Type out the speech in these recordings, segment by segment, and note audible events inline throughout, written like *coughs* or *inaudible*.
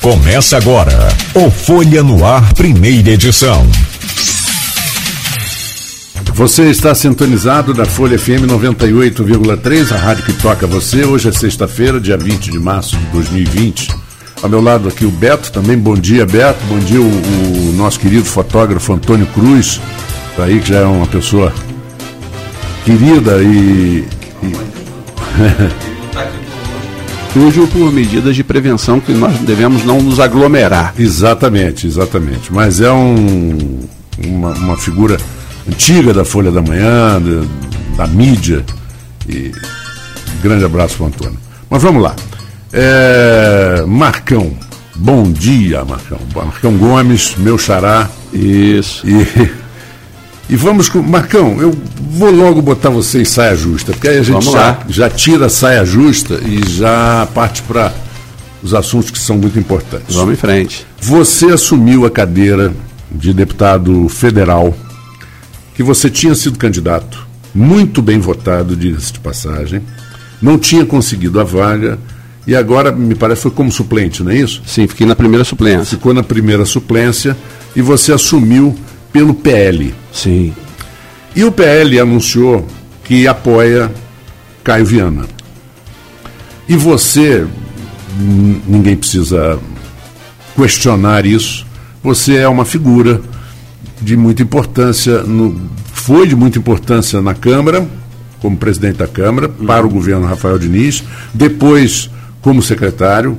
Começa agora o Folha no Ar, primeira edição. Você está sintonizado na Folha FM 98,3, a rádio que toca você. Hoje é sexta-feira, dia 20 de março de 2020. Ao meu lado aqui o Beto, também bom dia, Beto. Bom dia o, o nosso querido fotógrafo Antônio Cruz, tá aí que já é uma pessoa querida e. e... *laughs* Hoje por medidas de prevenção que nós devemos não nos aglomerar. Exatamente, exatamente. Mas é um, uma, uma figura antiga da Folha da Manhã, da, da mídia. E grande abraço para o Antônio. Mas vamos lá. É, Marcão, bom dia, Marcão. Marcão Gomes, meu xará. Isso. E, e vamos com. Marcão, eu vou logo botar você em saia justa, porque aí a gente já, já, tira a saia justa e já parte para os assuntos que são muito importantes. Vamos em frente. Você assumiu a cadeira de deputado federal, que você tinha sido candidato, muito bem votado, diga-se de passagem, não tinha conseguido a vaga e agora, me parece, foi como suplente, não é isso? Sim, fiquei na primeira suplência. Ficou na primeira suplência e você assumiu pelo PL. Sim. E o PL anunciou que apoia Caio Viana. E você, ninguém precisa questionar isso, você é uma figura de muita importância, no, foi de muita importância na Câmara, como presidente da Câmara, para o governo Rafael Diniz, depois como secretário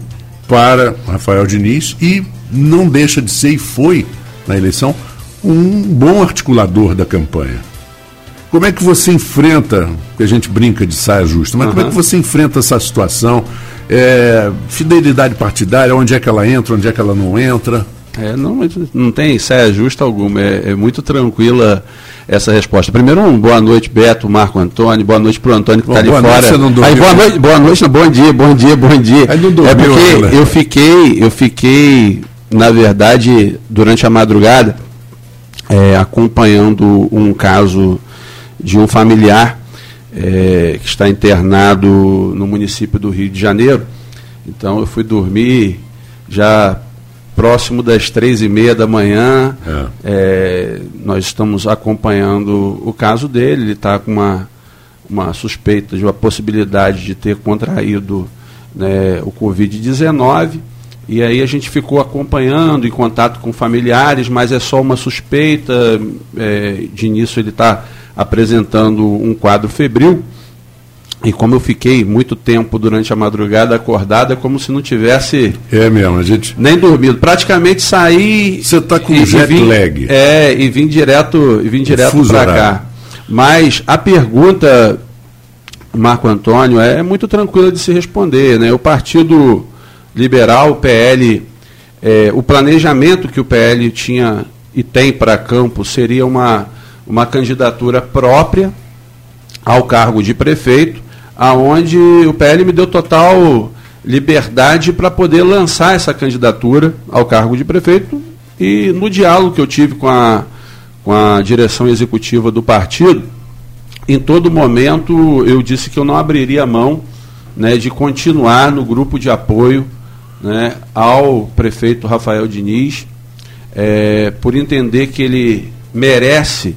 para Rafael Diniz e não deixa de ser e foi na eleição um bom articulador da campanha. Como é que você enfrenta, que a gente brinca de saia justa, mas uhum. como é que você enfrenta essa situação? É, fidelidade partidária, onde é que ela entra, onde é que ela não entra? É, não, não tem saia justa alguma, é, é muito tranquila essa resposta. Primeiro, um boa noite, Beto, Marco Antônio, boa noite para o Antônio que está ali boa fora. Noite, não Aí, boa noite, boa noite, bom dia, bom dia, bom dia. Aí não dormiu, é porque eu fiquei, eu fiquei, na verdade, durante a madrugada, é, acompanhando um caso de um familiar é, que está internado no município do Rio de Janeiro. Então eu fui dormir já próximo das três e meia da manhã. É. É, nós estamos acompanhando o caso dele. Ele está com uma, uma suspeita de uma possibilidade de ter contraído né, o Covid-19. E aí a gente ficou acompanhando, em contato com familiares, mas é só uma suspeita. É, de início ele está apresentando um quadro febril. E como eu fiquei muito tempo durante a madrugada acordado, é como se não tivesse. É mesmo, a gente. Nem dormido. Praticamente saí. Você está com e, jet vim, lag. É, e vim direto, e vim direto para cá. Mas a pergunta, Marco Antônio, é muito tranquila de se responder. Né? O Partido Liberal, o PL, é, o planejamento que o PL tinha e tem para Campos seria uma, uma candidatura própria ao cargo de prefeito aonde o PL me deu total liberdade para poder lançar essa candidatura ao cargo de prefeito. E no diálogo que eu tive com a, com a direção executiva do partido, em todo momento eu disse que eu não abriria mão né, de continuar no grupo de apoio né, ao prefeito Rafael Diniz, é, por entender que ele merece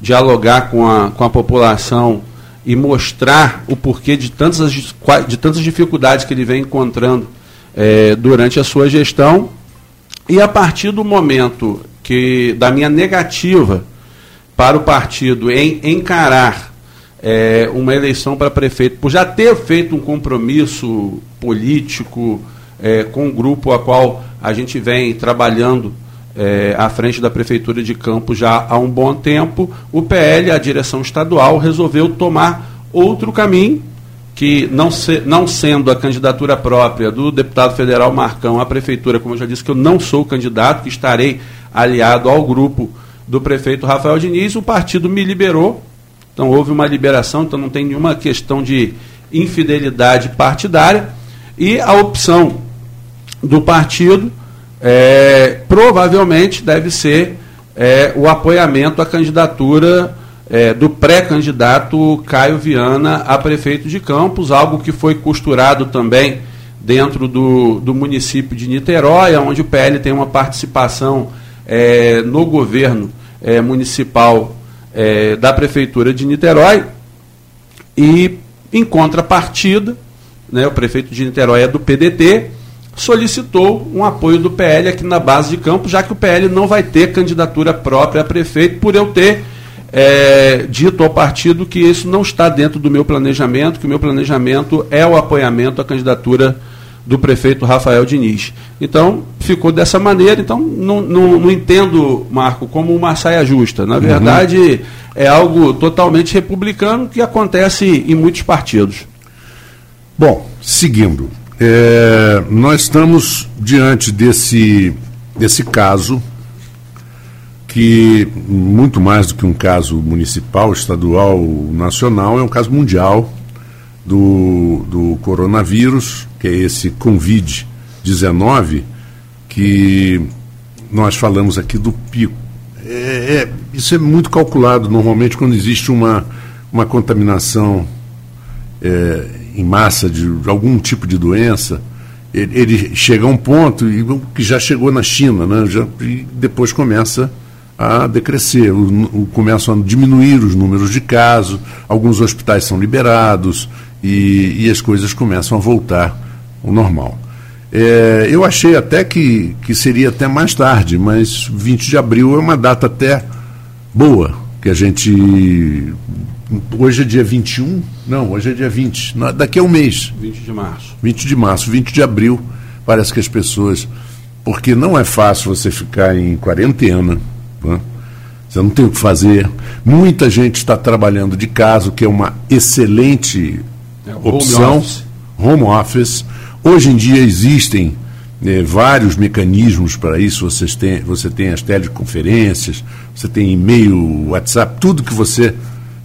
dialogar com a, com a população e mostrar o porquê de tantas, de tantas dificuldades que ele vem encontrando é, durante a sua gestão. E a partir do momento que da minha negativa para o partido em encarar é, uma eleição para prefeito, por já ter feito um compromisso político é, com o grupo a qual a gente vem trabalhando é, à frente da Prefeitura de Campos já há um bom tempo, o PL, a direção estadual, resolveu tomar outro caminho, que não, se, não sendo a candidatura própria do deputado federal Marcão à Prefeitura, como eu já disse que eu não sou candidato, que estarei aliado ao grupo do prefeito Rafael Diniz, o partido me liberou, então houve uma liberação, então não tem nenhuma questão de infidelidade partidária, e a opção do partido é, provavelmente deve ser é, o apoiamento à candidatura é, do pré-candidato Caio Viana a prefeito de Campos, algo que foi costurado também dentro do, do município de Niterói, onde o PL tem uma participação é, no governo é, municipal é, da Prefeitura de Niterói. E, em contrapartida, né, o prefeito de Niterói é do PDT, solicitou um apoio do PL aqui na base de campo, já que o PL não vai ter candidatura própria a prefeito, por eu ter é, dito ao partido que isso não está dentro do meu planejamento, que o meu planejamento é o apoiamento à candidatura do prefeito Rafael Diniz. Então, ficou dessa maneira. Então, não, não, não entendo, Marco, como uma saia justa. Na uhum. verdade, uhum. é algo totalmente republicano que acontece em muitos partidos. Bom, seguindo. É, nós estamos diante desse, desse caso que, muito mais do que um caso municipal, estadual, nacional, é um caso mundial do, do coronavírus, que é esse Covid-19, que nós falamos aqui do pico. É, é, isso é muito calculado normalmente quando existe uma, uma contaminação é, em massa de algum tipo de doença. Ele, ele, chega a um ponto e, que já chegou na China, né, já, e depois começa a decrescer, o, o, começam a diminuir os números de casos, alguns hospitais são liberados, e, e as coisas começam a voltar ao normal. É, eu achei até que, que seria até mais tarde, mas 20 de abril é uma data até boa, que a gente. Hoje é dia 21? Não, hoje é dia 20. Daqui a um mês. 20 de março. 20 de março, 20 de abril. Parece que as pessoas. Porque não é fácil você ficar em quarentena. Né? Você não tem o que fazer. Muita gente está trabalhando de casa, o que é uma excelente é, opção, home office. home office. Hoje em dia existem é, vários mecanismos para isso. Vocês têm, você tem as teleconferências, você tem e-mail, WhatsApp, tudo que você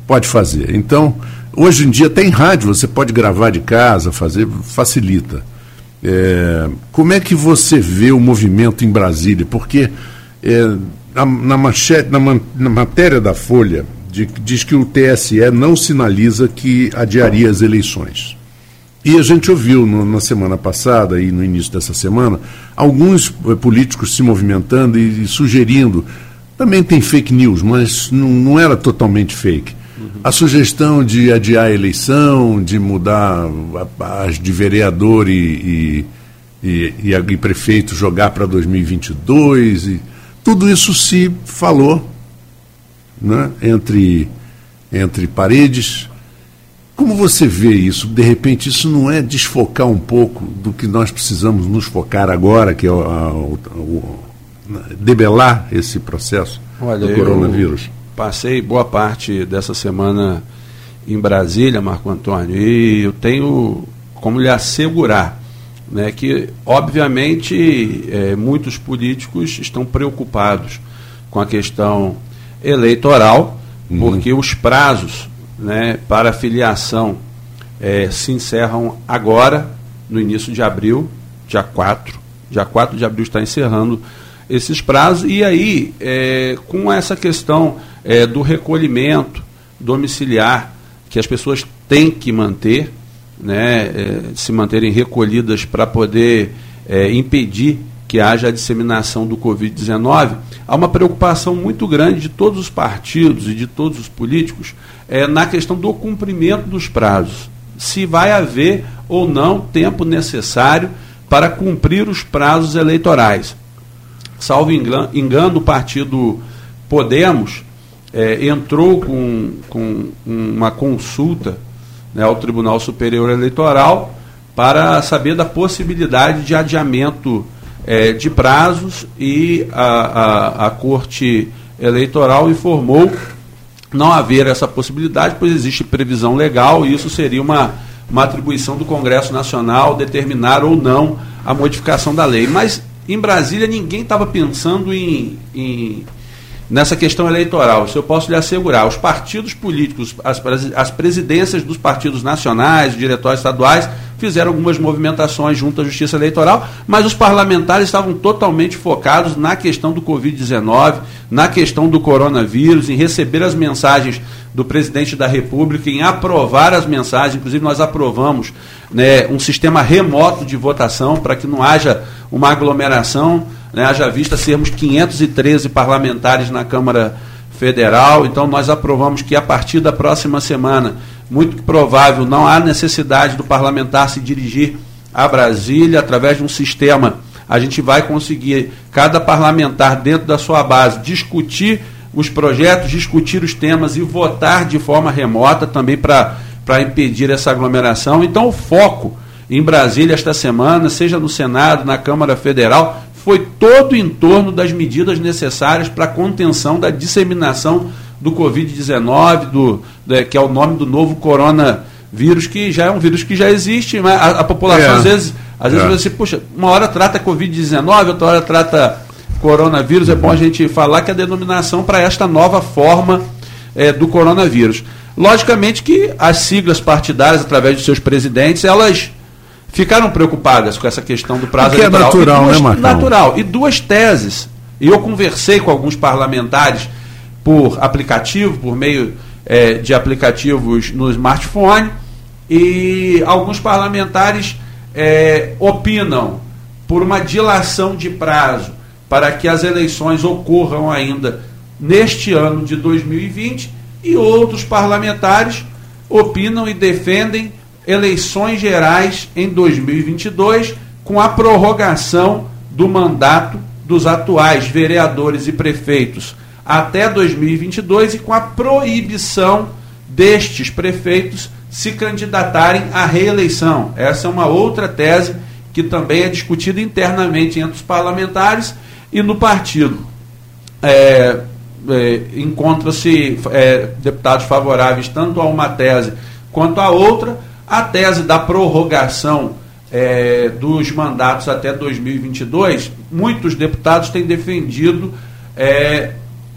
pode fazer. Então, hoje em dia tem rádio, você pode gravar de casa, fazer, facilita. É, como é que você vê o movimento em Brasília? Porque é, na, na, manchete, na, na matéria da Folha, de, diz que o TSE não sinaliza que adiaria as eleições. E a gente ouviu no, na semana passada e no início dessa semana alguns eh, políticos se movimentando e, e, sugerindo. Também tem fake news, mas não, não era totalmente fake. A sugestão de adiar a eleição, de mudar as de vereador e, e, e, e prefeito jogar para 2022. E, tudo isso se falou né, entre, entre paredes. Como você vê isso? De repente, isso não é desfocar um pouco do que nós precisamos nos focar agora, que é o, a, o, o debelar esse processo Olha, do coronavírus? Passei boa parte dessa semana em Brasília, Marco Antônio, e eu tenho como lhe assegurar né, que, obviamente, é, muitos políticos estão preocupados com a questão eleitoral, uhum. porque os prazos né, para filiação é, se encerram agora, no início de abril, dia 4. Dia 4 de abril está encerrando esses prazos, e aí, é, com essa questão é, do recolhimento domiciliar, que as pessoas têm que manter, né, é, se manterem recolhidas para poder é, impedir que haja a disseminação do Covid-19, há uma preocupação muito grande de todos os partidos e de todos os políticos é, na questão do cumprimento dos prazos. Se vai haver ou não tempo necessário para cumprir os prazos eleitorais. Salvo engano, o partido Podemos é, entrou com, com uma consulta né, ao Tribunal Superior Eleitoral para saber da possibilidade de adiamento é, de prazos e a, a, a Corte Eleitoral informou não haver essa possibilidade, pois existe previsão legal e isso seria uma, uma atribuição do Congresso Nacional determinar ou não a modificação da lei. Mas em Brasília ninguém estava pensando em, em, nessa questão eleitoral. Isso eu posso lhe assegurar. Os partidos políticos, as, as presidências dos partidos nacionais, os diretórios estaduais, fizeram algumas movimentações junto à Justiça Eleitoral, mas os parlamentares estavam totalmente focados na questão do Covid-19, na questão do coronavírus, em receber as mensagens do presidente da República, em aprovar as mensagens. Inclusive, nós aprovamos né, um sistema remoto de votação para que não haja uma aglomeração, né, haja vista sermos 513 parlamentares na Câmara Federal. Então, nós aprovamos que a partir da próxima semana muito provável, não há necessidade do parlamentar se dirigir a Brasília através de um sistema. A gente vai conseguir, cada parlamentar dentro da sua base, discutir os projetos, discutir os temas e votar de forma remota também para impedir essa aglomeração. Então, o foco em Brasília esta semana, seja no Senado, na Câmara Federal, foi todo em torno das medidas necessárias para a contenção da disseminação do Covid-19, do, do, que é o nome do novo coronavírus, que já é um vírus que já existe, mas a, a população é. às vezes, às vezes é. você, puxa, uma hora trata Covid-19, outra hora trata coronavírus, é bom a gente falar que é a denominação para esta nova forma é, do coronavírus. Logicamente que as siglas partidárias, através de seus presidentes, elas ficaram preocupadas com essa questão do prazo Porque eleitoral. é natural, duas, né, Marcão? Natural. E duas teses. E eu conversei com alguns parlamentares por aplicativo, por meio é, de aplicativos no smartphone, e alguns parlamentares é, opinam por uma dilação de prazo para que as eleições ocorram ainda neste ano de 2020, e outros parlamentares opinam e defendem eleições gerais em 2022 com a prorrogação do mandato dos atuais vereadores e prefeitos até 2022 e com a proibição destes prefeitos se candidatarem à reeleição. Essa é uma outra tese que também é discutida internamente entre os parlamentares e no partido. É, é, Encontra-se é, deputados favoráveis tanto a uma tese quanto a outra. A tese da prorrogação é, dos mandatos até 2022, muitos deputados têm defendido é,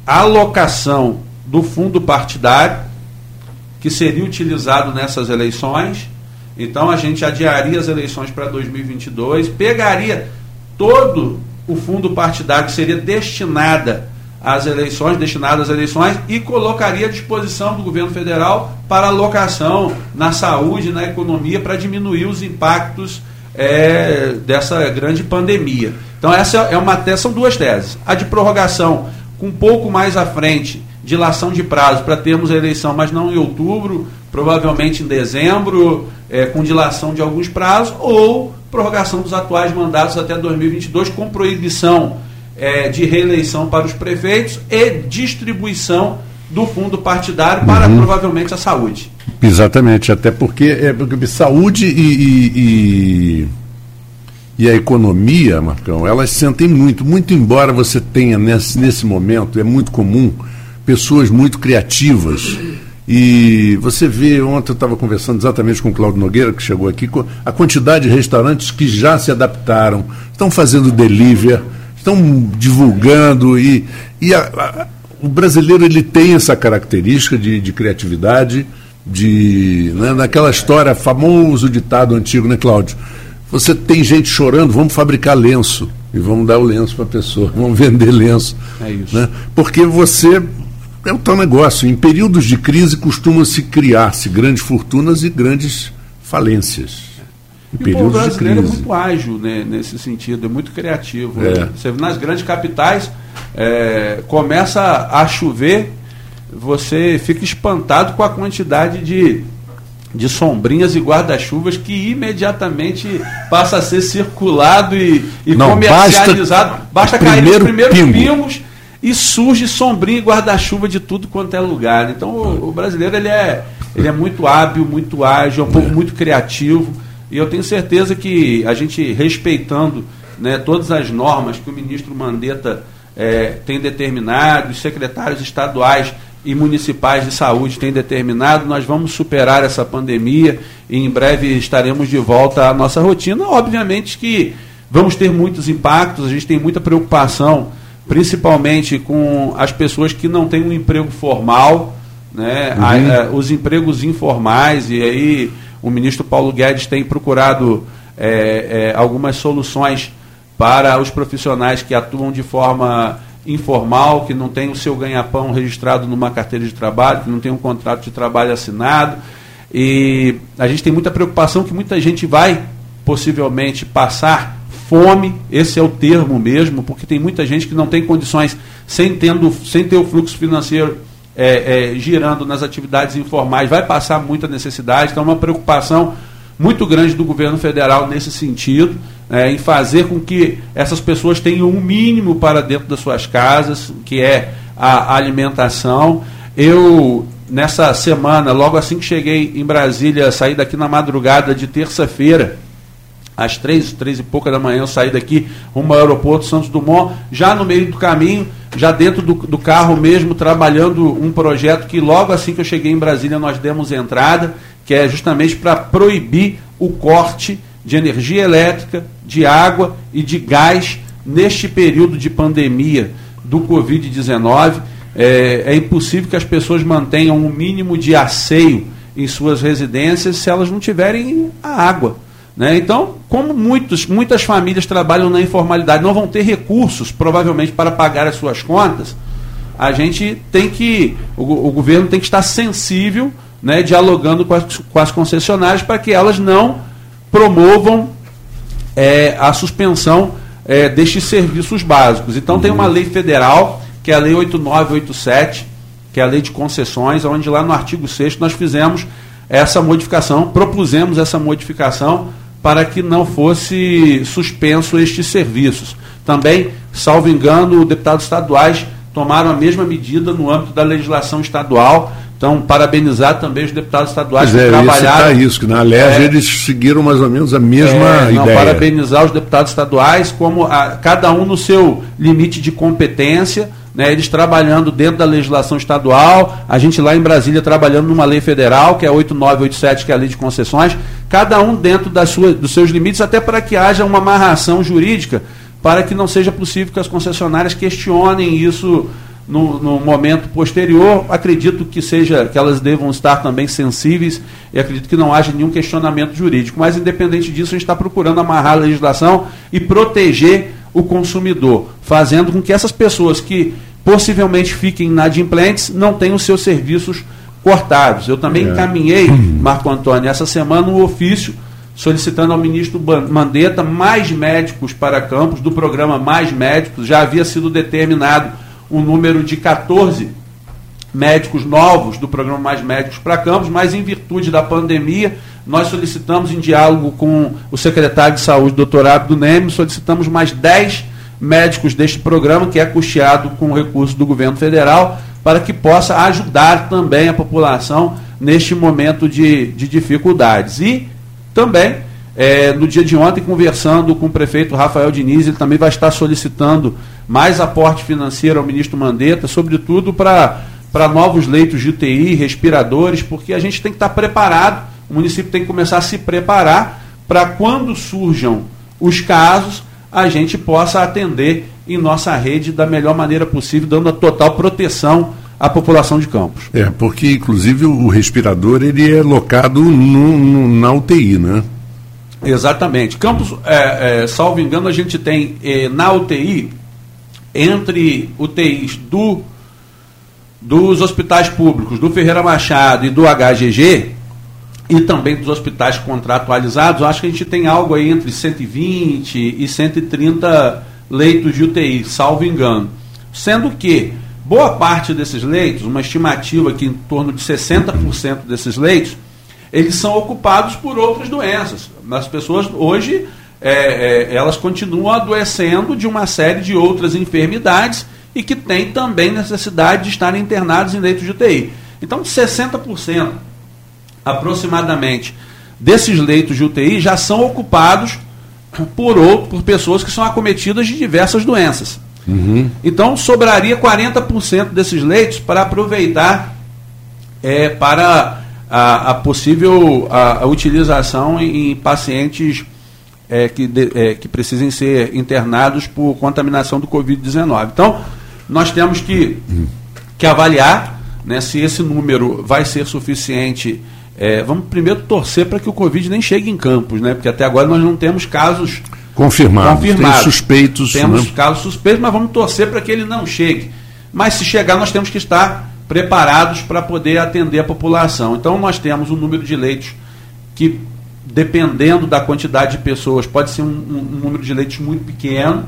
a alocação do fundo partidário que seria utilizado nessas eleições. Então a gente adiaria as eleições para 2022, pegaria todo o fundo partidário que seria destinada às eleições, destinado às eleições e colocaria à disposição do governo federal para alocação na saúde, na economia, para diminuir os impactos é, dessa grande pandemia. Então essa é uma são duas teses. A de prorrogação com um pouco mais à frente, dilação de prazo para termos a eleição, mas não em outubro, provavelmente em dezembro, é, com dilação de alguns prazos, ou prorrogação dos atuais mandatos até 2022, com proibição é, de reeleição para os prefeitos e distribuição do fundo partidário para uhum. provavelmente a saúde. Exatamente, até porque, é, porque saúde e, e, e a economia, Marcão, elas sentem muito, muito embora você tenha nesse, nesse momento, é muito comum, pessoas muito criativas. E você vê, ontem eu estava conversando exatamente com o Claudio Nogueira, que chegou aqui, a quantidade de restaurantes que já se adaptaram, estão fazendo delivery, estão divulgando e, e a, a, o brasileiro ele tem essa característica de, de criatividade, de né, naquela história famoso ditado antigo, né, Cláudio? Você tem gente chorando, vamos fabricar lenço e vamos dar o lenço para a pessoa, *laughs* vamos vender lenço. É isso. Né? Porque você é o tal negócio. Em períodos de crise costuma-se criar-se grandes fortunas e grandes falências. E o povo brasileiro é muito ágil né, nesse sentido, é muito criativo. É. Né? Você nas grandes capitais é, começa a chover, você fica espantado com a quantidade de de sombrinhas e guarda-chuvas que imediatamente passa a ser circulado e, e Não, comercializado. Basta, basta cair os primeiros pingo. pingos e surge sombrinha e guarda-chuva de tudo quanto é lugar. Então o, o, brasileiro ele é, ele é muito hábil, muito ágil, é um povo é. muito criativo. E eu tenho certeza que a gente respeitando né, todas as normas que o ministro Mandetta é, tem determinado, os secretários estaduais e municipais de saúde têm determinado, nós vamos superar essa pandemia e em breve estaremos de volta à nossa rotina. Obviamente que vamos ter muitos impactos, a gente tem muita preocupação principalmente com as pessoas que não têm um emprego formal, né? Uhum. A, a, os empregos informais, e aí o ministro Paulo Guedes tem procurado é, é, algumas soluções para os profissionais que atuam de forma informal, que não tem o seu ganha-pão registrado numa carteira de trabalho, que não tem um contrato de trabalho assinado. E a gente tem muita preocupação que muita gente vai possivelmente passar fome, esse é o termo mesmo, porque tem muita gente que não tem condições, sem, tendo, sem ter o fluxo financeiro é, é, girando nas atividades informais, vai passar muita necessidade, então é uma preocupação muito grande do governo federal nesse sentido, é, em fazer com que essas pessoas tenham um mínimo para dentro das suas casas, que é a alimentação. Eu, nessa semana, logo assim que cheguei em Brasília, saí daqui na madrugada de terça-feira, às três, três e pouca da manhã, eu saí daqui rumo ao aeroporto Santos Dumont, já no meio do caminho, já dentro do, do carro mesmo, trabalhando um projeto que logo assim que eu cheguei em Brasília nós demos entrada, que é justamente para proibir o corte de energia elétrica, de água e de gás neste período de pandemia do Covid-19. É, é impossível que as pessoas mantenham um mínimo de asseio em suas residências se elas não tiverem a água. Né? Então, como muitos, muitas famílias trabalham na informalidade, não vão ter recursos, provavelmente, para pagar as suas contas, a gente tem que, o, o governo tem que estar sensível, né, dialogando com as, com as concessionárias para que elas não promovam é, a suspensão é, destes serviços básicos. Então, uhum. tem uma lei federal, que é a Lei 8987, que é a lei de concessões, onde lá no artigo 6 nós fizemos essa modificação, propusemos essa modificação para que não fosse suspenso estes serviços. Também, salvo engano, deputados estaduais tomaram a mesma medida no âmbito da legislação estadual. Então, parabenizar também os deputados estaduais pois que é, trabalharam. isso, que na LERJ é, eles seguiram mais ou menos a mesma é, não, ideia. Parabenizar os deputados estaduais, como a, cada um no seu limite de competência, né, eles trabalhando dentro da legislação estadual, a gente lá em Brasília trabalhando numa lei federal, que é 8987, que é a lei de concessões, cada um dentro das suas, dos seus limites, até para que haja uma amarração jurídica, para que não seja possível que as concessionárias questionem isso no, no, momento posterior. Acredito que seja que elas devam estar também sensíveis e acredito que não haja nenhum questionamento jurídico. Mas independente disso, a gente está procurando amarrar a legislação e proteger o consumidor, fazendo com que essas pessoas que possivelmente fiquem inadimplentes não tenham seus serviços cortados. Eu também é. encaminhei, Marco Antônio, essa semana um ofício solicitando ao ministro Mandetta mais médicos para campos, do programa Mais Médicos. Já havia sido determinado um número de 14 médicos novos do programa Mais Médicos para campos, mas em virtude da pandemia nós solicitamos, em diálogo com o secretário de saúde, doutor Abdo Neme, solicitamos mais 10 médicos deste programa, que é custeado com recursos do governo federal, para que possa ajudar também a população neste momento de, de dificuldades. E também, é, no dia de ontem, conversando com o prefeito Rafael Diniz, ele também vai estar solicitando mais aporte financeiro ao ministro Mandetta, sobretudo para novos leitos de UTI, respiradores, porque a gente tem que estar preparado o município tem que começar a se preparar para quando surjam os casos, a gente possa atender em nossa rede da melhor maneira possível, dando a total proteção à população de Campos. É, porque inclusive o respirador ele é locado no, no, na UTI, né? Exatamente. Campos, é, é, salvo engano, a gente tem é, na UTI, entre UTIs do, dos hospitais públicos, do Ferreira Machado e do HGG, e também dos hospitais contratualizados, acho que a gente tem algo aí entre 120 e 130 leitos de UTI, salvo engano. Sendo que boa parte desses leitos, uma estimativa que em torno de 60% desses leitos, eles são ocupados por outras doenças. As pessoas hoje é, é, elas continuam adoecendo de uma série de outras enfermidades e que têm também necessidade de estarem internados em leitos de UTI. Então, 60% aproximadamente desses leitos de UTI já são ocupados por, outro, por pessoas que são acometidas de diversas doenças. Uhum. Então, sobraria 40% desses leitos para aproveitar é, para a, a possível a, a utilização em, em pacientes é, que, de, é, que precisem ser internados por contaminação do Covid-19. Então, nós temos que, que avaliar né, se esse número vai ser suficiente. É, vamos primeiro torcer para que o Covid nem chegue em campos, né? Porque até agora nós não temos casos confirmados. confirmados. Tem suspeitos. Temos né? casos suspeitos, mas vamos torcer para que ele não chegue. Mas se chegar, nós temos que estar preparados para poder atender a população. Então nós temos um número de leitos que dependendo da quantidade de pessoas, pode ser um, um, um número de leitos muito pequeno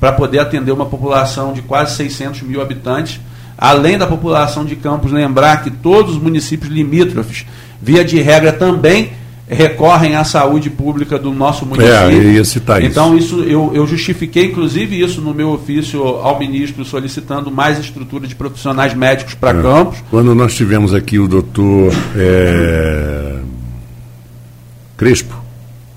para poder atender uma população de quase 600 mil habitantes. Além da população de Campos, lembrar que todos os municípios limítrofes, via de regra, também recorrem à saúde pública do nosso município. É, eu ia citar então, isso, isso eu, eu justifiquei, inclusive, isso no meu ofício ao ministro, solicitando mais estrutura de profissionais médicos para é. Campos. Quando nós tivemos aqui o doutor. É Crespo.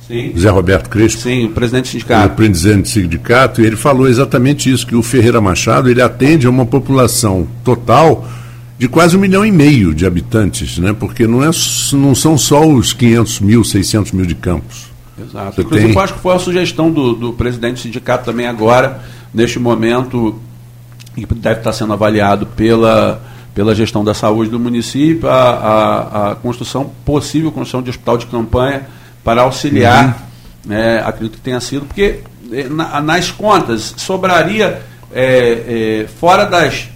Sim. Zé Roberto Crespo. Sim, o presidente do sindicato. O presidente do sindicato, e ele falou exatamente isso, que o Ferreira Machado ele atende a uma população total de quase um milhão e meio de habitantes, né? porque não, é, não são só os 500 mil, 600 mil de campos. Exato. Você Inclusive, tem... eu acho que foi a sugestão do, do presidente do sindicato também agora, neste momento, e deve estar sendo avaliado pela, pela gestão da saúde do município, a, a, a construção, possível construção de hospital de campanha para auxiliar, uhum. né, acredito que tenha sido, porque eh, na, nas contas sobraria, é, é, fora das,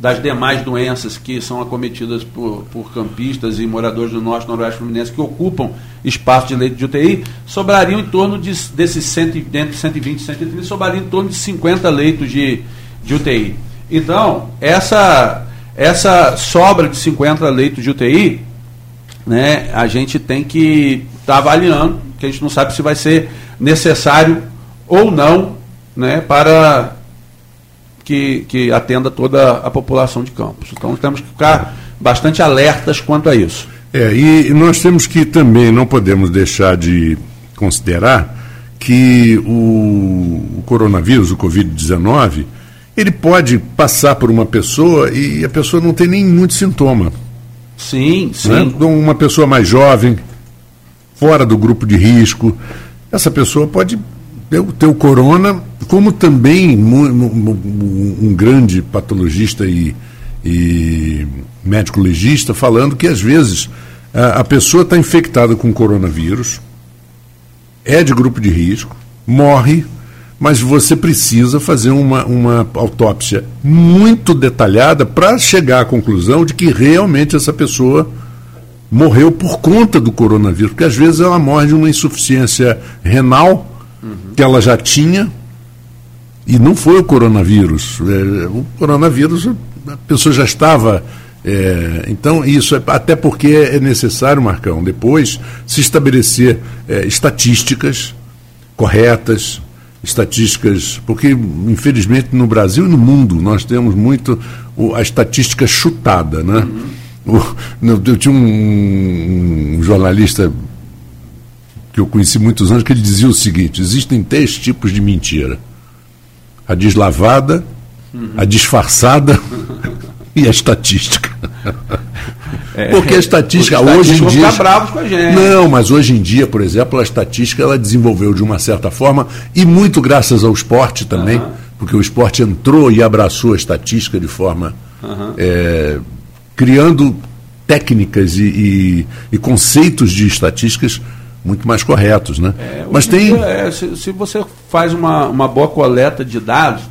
das demais doenças que são acometidas por, por campistas e moradores do Norte e Noroeste Fluminense que ocupam espaço de leito de UTI, sobrariam em torno de, desses 100, dentro de 120, 130, sobrariam em torno de 50 leitos de, de UTI. Então, essa essa sobra de 50 leitos de UTI, né, a gente tem que estar tá avaliando, que a gente não sabe se vai ser necessário ou não, né, para que, que atenda toda a população de Campos. Então temos que ficar bastante alertas quanto a isso. É, e nós temos que também, não podemos deixar de considerar que o, o coronavírus, o Covid-19, ele pode passar por uma pessoa e a pessoa não tem nem muito sintoma. Sim, né? sim. Né? Uma pessoa mais jovem, fora do grupo de risco, essa pessoa pode o corona, como também um, um grande patologista e, e, médico legista falando que às vezes a, a pessoa está infectada com coronavírus, é de grupo de risco, morre mas você precisa fazer uma, uma autópsia muito detalhada para chegar à conclusão de que realmente essa pessoa morreu por conta do coronavírus, porque às vezes ela morre de uma insuficiência renal uhum. que ela já tinha e não foi o coronavírus. É, o coronavírus, a pessoa já estava. É, então, isso é até porque é necessário, Marcão, depois se estabelecer é, estatísticas corretas, estatísticas, porque infelizmente no Brasil e no mundo nós temos muito o, a estatística chutada, né? Uhum. O, eu tinha um, um, jornalista que eu conheci muitos anos que ele dizia o seguinte: existem três tipos de mentira: a deslavada, uhum. a disfarçada *laughs* e a estatística. É, Porque a estatística hoje em dia. bravos com a gente. Não, mas hoje em dia, por exemplo, a estatística ela desenvolveu de uma certa forma, e muito graças ao esporte também, uhum. porque o esporte entrou e abraçou a estatística de forma. Uhum. É, criando técnicas e, e, e, conceitos de estatísticas muito mais corretos. Né? É, mas tem. É, se, se, você faz uma, uma boa coleta de dados,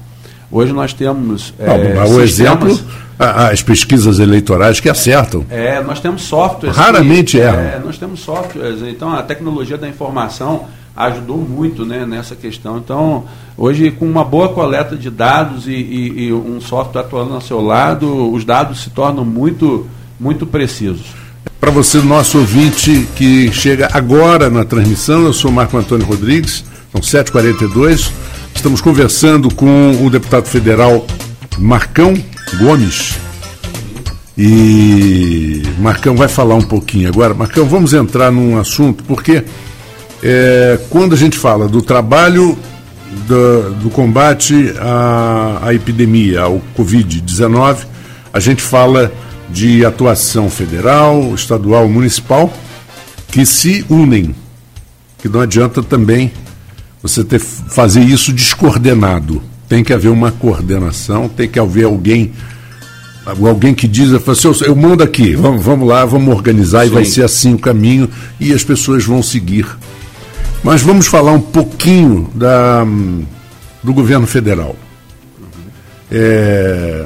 hoje nós temos. Não, o exemplo as pesquisas eleitorais que acertam. É, nós temos softwares. Raramente que, erram. É, nós temos softwares. Então, a tecnologia da informação ajudou muito né, nessa questão. Então, hoje, com uma boa coleta de dados e, e, e um software atuando ao seu lado, os dados se tornam muito, muito precisos. Para você, nosso ouvinte que chega agora na transmissão, eu sou Marco Antônio Rodrigues, são 7h42. Estamos conversando com o deputado federal Marcão Gomes. E Marcão vai falar um pouquinho agora. Marcão, vamos entrar num assunto, porque é, quando a gente fala do trabalho do, do combate à, à epidemia, ao Covid-19, a gente fala de atuação federal, estadual, municipal, que se unem que não adianta também você ter, fazer isso descoordenado. Tem que haver uma coordenação, tem que haver alguém alguém que diz, eu, assim, eu mando aqui, vamos, vamos lá, vamos organizar Sim. e vai ser assim o caminho e as pessoas vão seguir. Mas vamos falar um pouquinho da, do governo federal. É,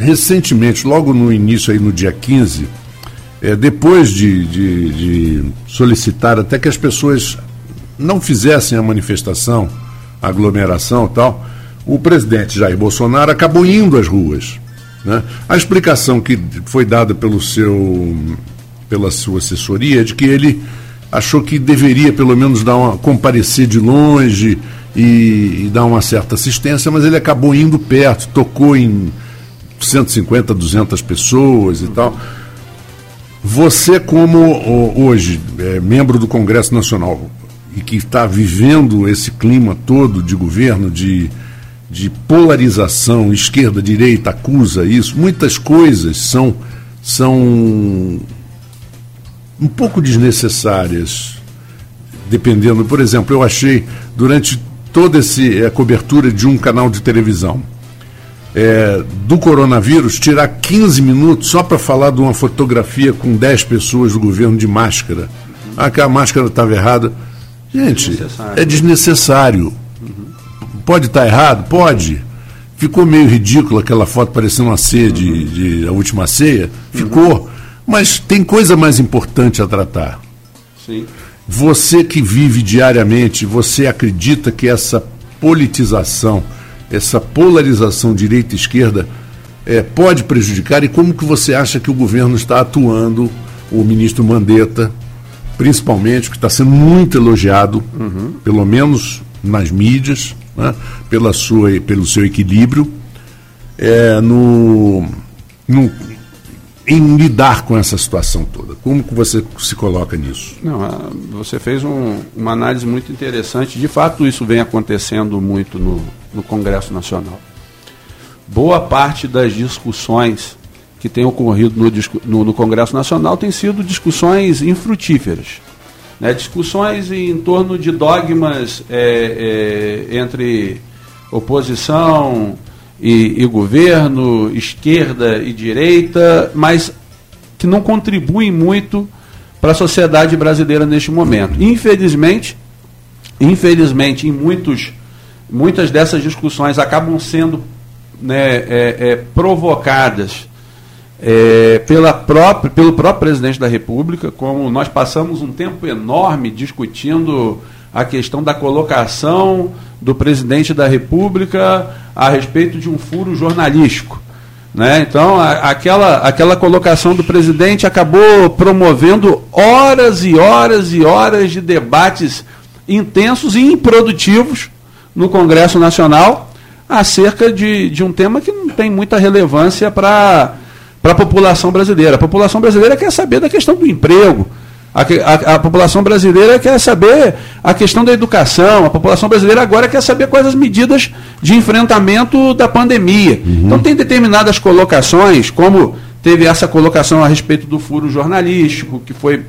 recentemente, logo no início, aí no dia 15, é, depois de, de, de solicitar até que as pessoas não fizessem a manifestação, a aglomeração e tal, o presidente Jair Bolsonaro acabou indo às ruas. Né? A explicação que foi dada pelo seu, pela sua assessoria é de que ele achou que deveria pelo menos dar uma, comparecer de longe e, e dar uma certa assistência, mas ele acabou indo perto, tocou em 150, 200 pessoas e tal. Você, como hoje é, membro do Congresso Nacional e que está vivendo esse clima todo de governo, de, de polarização, esquerda, direita, acusa isso, muitas coisas são, são um pouco desnecessárias, dependendo. Por exemplo, eu achei, durante toda esse, a é, cobertura de um canal de televisão, é, do coronavírus, tirar 15 minutos só para falar de uma fotografia com 10 pessoas do governo de máscara. Ah, que a máscara estava errada. Gente, desnecessário. é desnecessário. Uhum. Pode estar tá errado? Pode. Ficou meio ridículo aquela foto parecendo uma ceia de, uhum. de a última ceia. Ficou. Uhum. Mas tem coisa mais importante a tratar. Sim. Você que vive diariamente, você acredita que essa politização essa polarização direita esquerda é, pode prejudicar e como que você acha que o governo está atuando, o ministro Mandetta, principalmente, que está sendo muito elogiado, uhum. pelo menos nas mídias, né, pela sua, pelo seu equilíbrio, é, no, no, em lidar com essa situação toda? Como que você se coloca nisso? Não, você fez um, uma análise muito interessante. De fato, isso vem acontecendo muito no, no Congresso Nacional. Boa parte das discussões que têm ocorrido no, no, no Congresso Nacional têm sido discussões infrutíferas. Né? Discussões em torno de dogmas é, é, entre oposição, e, e governo, esquerda e direita, mas que não contribuem muito para a sociedade brasileira neste momento. Infelizmente, infelizmente, em muitos, muitas dessas discussões acabam sendo né, é, é, provocadas é, pela própria, pelo próprio presidente da República, como nós passamos um tempo enorme discutindo a questão da colocação do presidente da República a respeito de um furo jornalístico. Né? Então, a, aquela, aquela colocação do presidente acabou promovendo horas e horas e horas de debates intensos e improdutivos no Congresso Nacional acerca de, de um tema que não tem muita relevância para a população brasileira. A população brasileira quer saber da questão do emprego, a, a, a, população brasileira quer saber a questão da educação, a população brasileira agora quer saber quais as medidas de enfrentamento da pandemia. Uhum. Então, tem determinadas colocações, como teve essa colocação a respeito do furo jornalístico, que foi.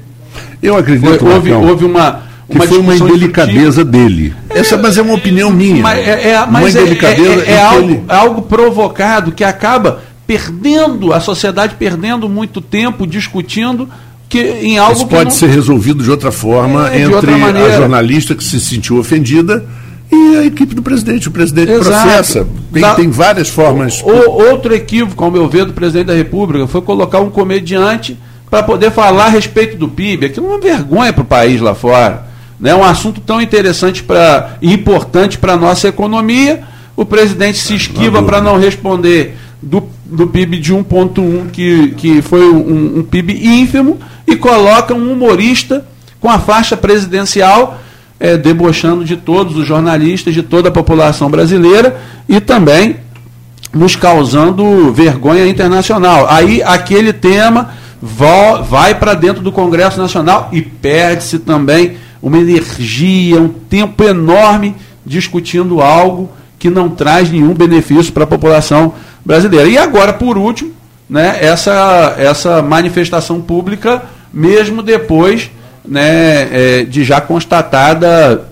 Eu acredito foi, houve, houve uma. Uma que foi uma indelicadeza dele. Essa, mas é uma opinião minha. Mas é, é mas é, é, é, é algo, algo provocado que acaba perdendo, a sociedade perdendo muito tempo discutindo que em algo Isso pode não... ser resolvido de outra forma é, entre outra a jornalista que se sentiu ofendida e a equipe do presidente. O presidente Exato. processa. Tem, da... tem várias formas. O, outro equívoco, ao meu ver, do presidente da República foi colocar um comediante para poder falar a respeito do PIB. Aquilo é uma vergonha para o país lá fora. É né? um assunto tão interessante pra, e importante para a nossa economia. O presidente se esquiva para não responder do, do PIB de 1,1, que, que foi um, um PIB ínfimo, e coloca um humorista com a faixa presidencial, é, debochando de todos os jornalistas, de toda a população brasileira e também nos causando vergonha internacional. Aí aquele tema vai para dentro do Congresso Nacional e perde-se também uma energia, um tempo enorme discutindo algo que não traz nenhum benefício para a população brasileira. E agora, por último, né, essa, essa manifestação pública, mesmo depois né, é, de já constatada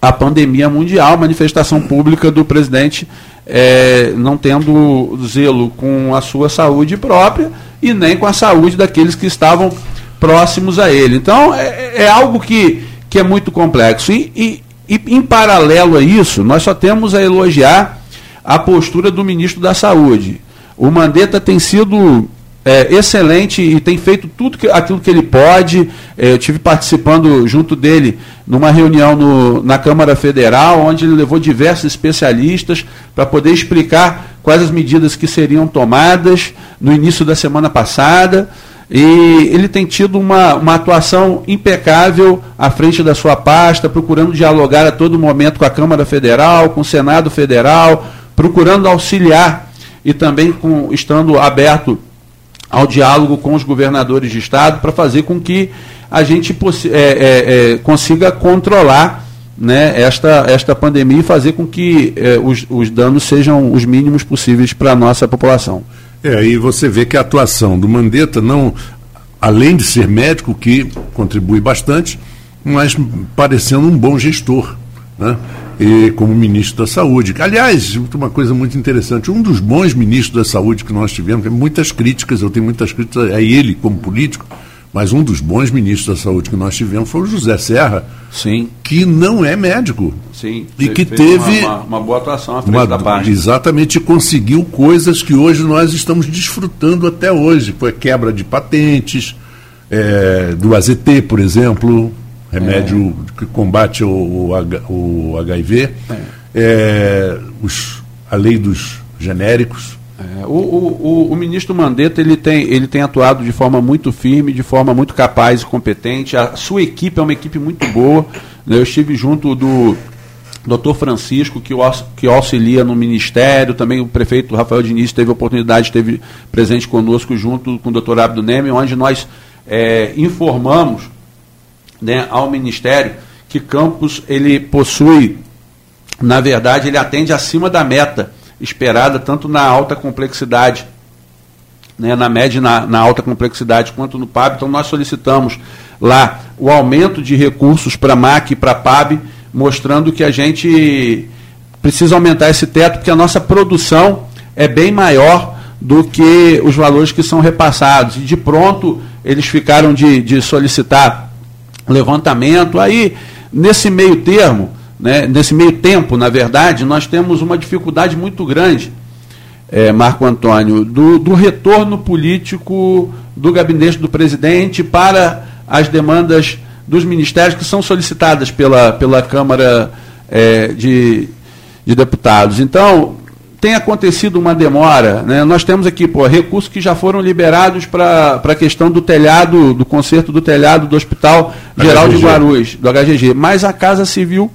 a pandemia mundial, manifestação pública do presidente é, não tendo zelo com a sua saúde própria e nem com a saúde daqueles que estavam próximos a ele. Então, é, é algo que, que é muito complexo. E, e, e, em paralelo a isso, nós só temos a elogiar a postura do ministro da Saúde. O Mandetta tem sido é, excelente e tem feito tudo que, aquilo que ele pode. É, eu tive participando junto dele numa reunião no, na Câmara Federal, onde ele levou diversos especialistas para poder explicar quais as medidas que seriam tomadas no início da semana passada. E ele tem tido uma, uma atuação impecável à frente da sua pasta, procurando dialogar a todo momento com a Câmara Federal, com o Senado Federal, procurando auxiliar e também com, estando aberto ao diálogo com os governadores de estado para fazer com que a gente é, é, é, consiga controlar né, esta, esta pandemia e fazer com que é, os, os danos sejam os mínimos possíveis para a nossa população. É, e você vê que a atuação do Mandetta não, além de ser médico, que contribui bastante, mas parecendo um bom gestor. Né? e como ministro da Saúde. Aliás, uma coisa muito interessante, um dos bons ministros da Saúde que nós tivemos, tem muitas críticas, eu tenho muitas críticas a ele como político, mas um dos bons ministros da Saúde que nós tivemos foi o José Serra, Sim. que não é médico. Sim. E que teve uma, uma, boa atuação à frente uma, da pasta. Exatamente, conseguiu coisas que hoje nós estamos desfrutando até hoje. Foi quebra de patentes, é, do AZT, por exemplo, remédio é. que combate o, o, o HIV, é. É, os, a lei dos genéricos. É, o, o, o, ministro Mandetta ele tem, ele tem atuado de forma muito firme, de forma muito capaz e competente. A sua equipe é uma equipe muito boa. Né? Eu estive junto do doutor Francisco, que, que auxilia no Ministério, também o prefeito Rafael Diniz teve oportunidade, esteve presente conosco junto com o doutor Abdo Neme, onde nós é, informamos né, ao Ministério que Campos ele possui, na verdade, ele atende acima da meta esperada, tanto na alta complexidade, né, na média e na, na alta complexidade, quanto no PAB. Então, nós solicitamos lá o aumento de recursos para MAC e para PAB, mostrando que a gente precisa aumentar esse teto, porque a nossa produção é bem maior do que os valores que são repassados. E de pronto, eles ficaram de, de solicitar levantamento. Aí, nesse meio termo, né, nesse meio tempo, na verdade, nós temos uma dificuldade muito grande, é, Marco Antônio, do, do retorno político do gabinete do presidente para as demandas dos ministérios que são solicitadas pela, pela Câmara é, de, de Deputados. Então, tem acontecido uma demora. Né? Nós temos aqui pô, recursos que já foram liberados para a questão do telhado, do conserto do telhado do Hospital Geral HGG. de Guarulhos, do HGG. Mas a Casa Civil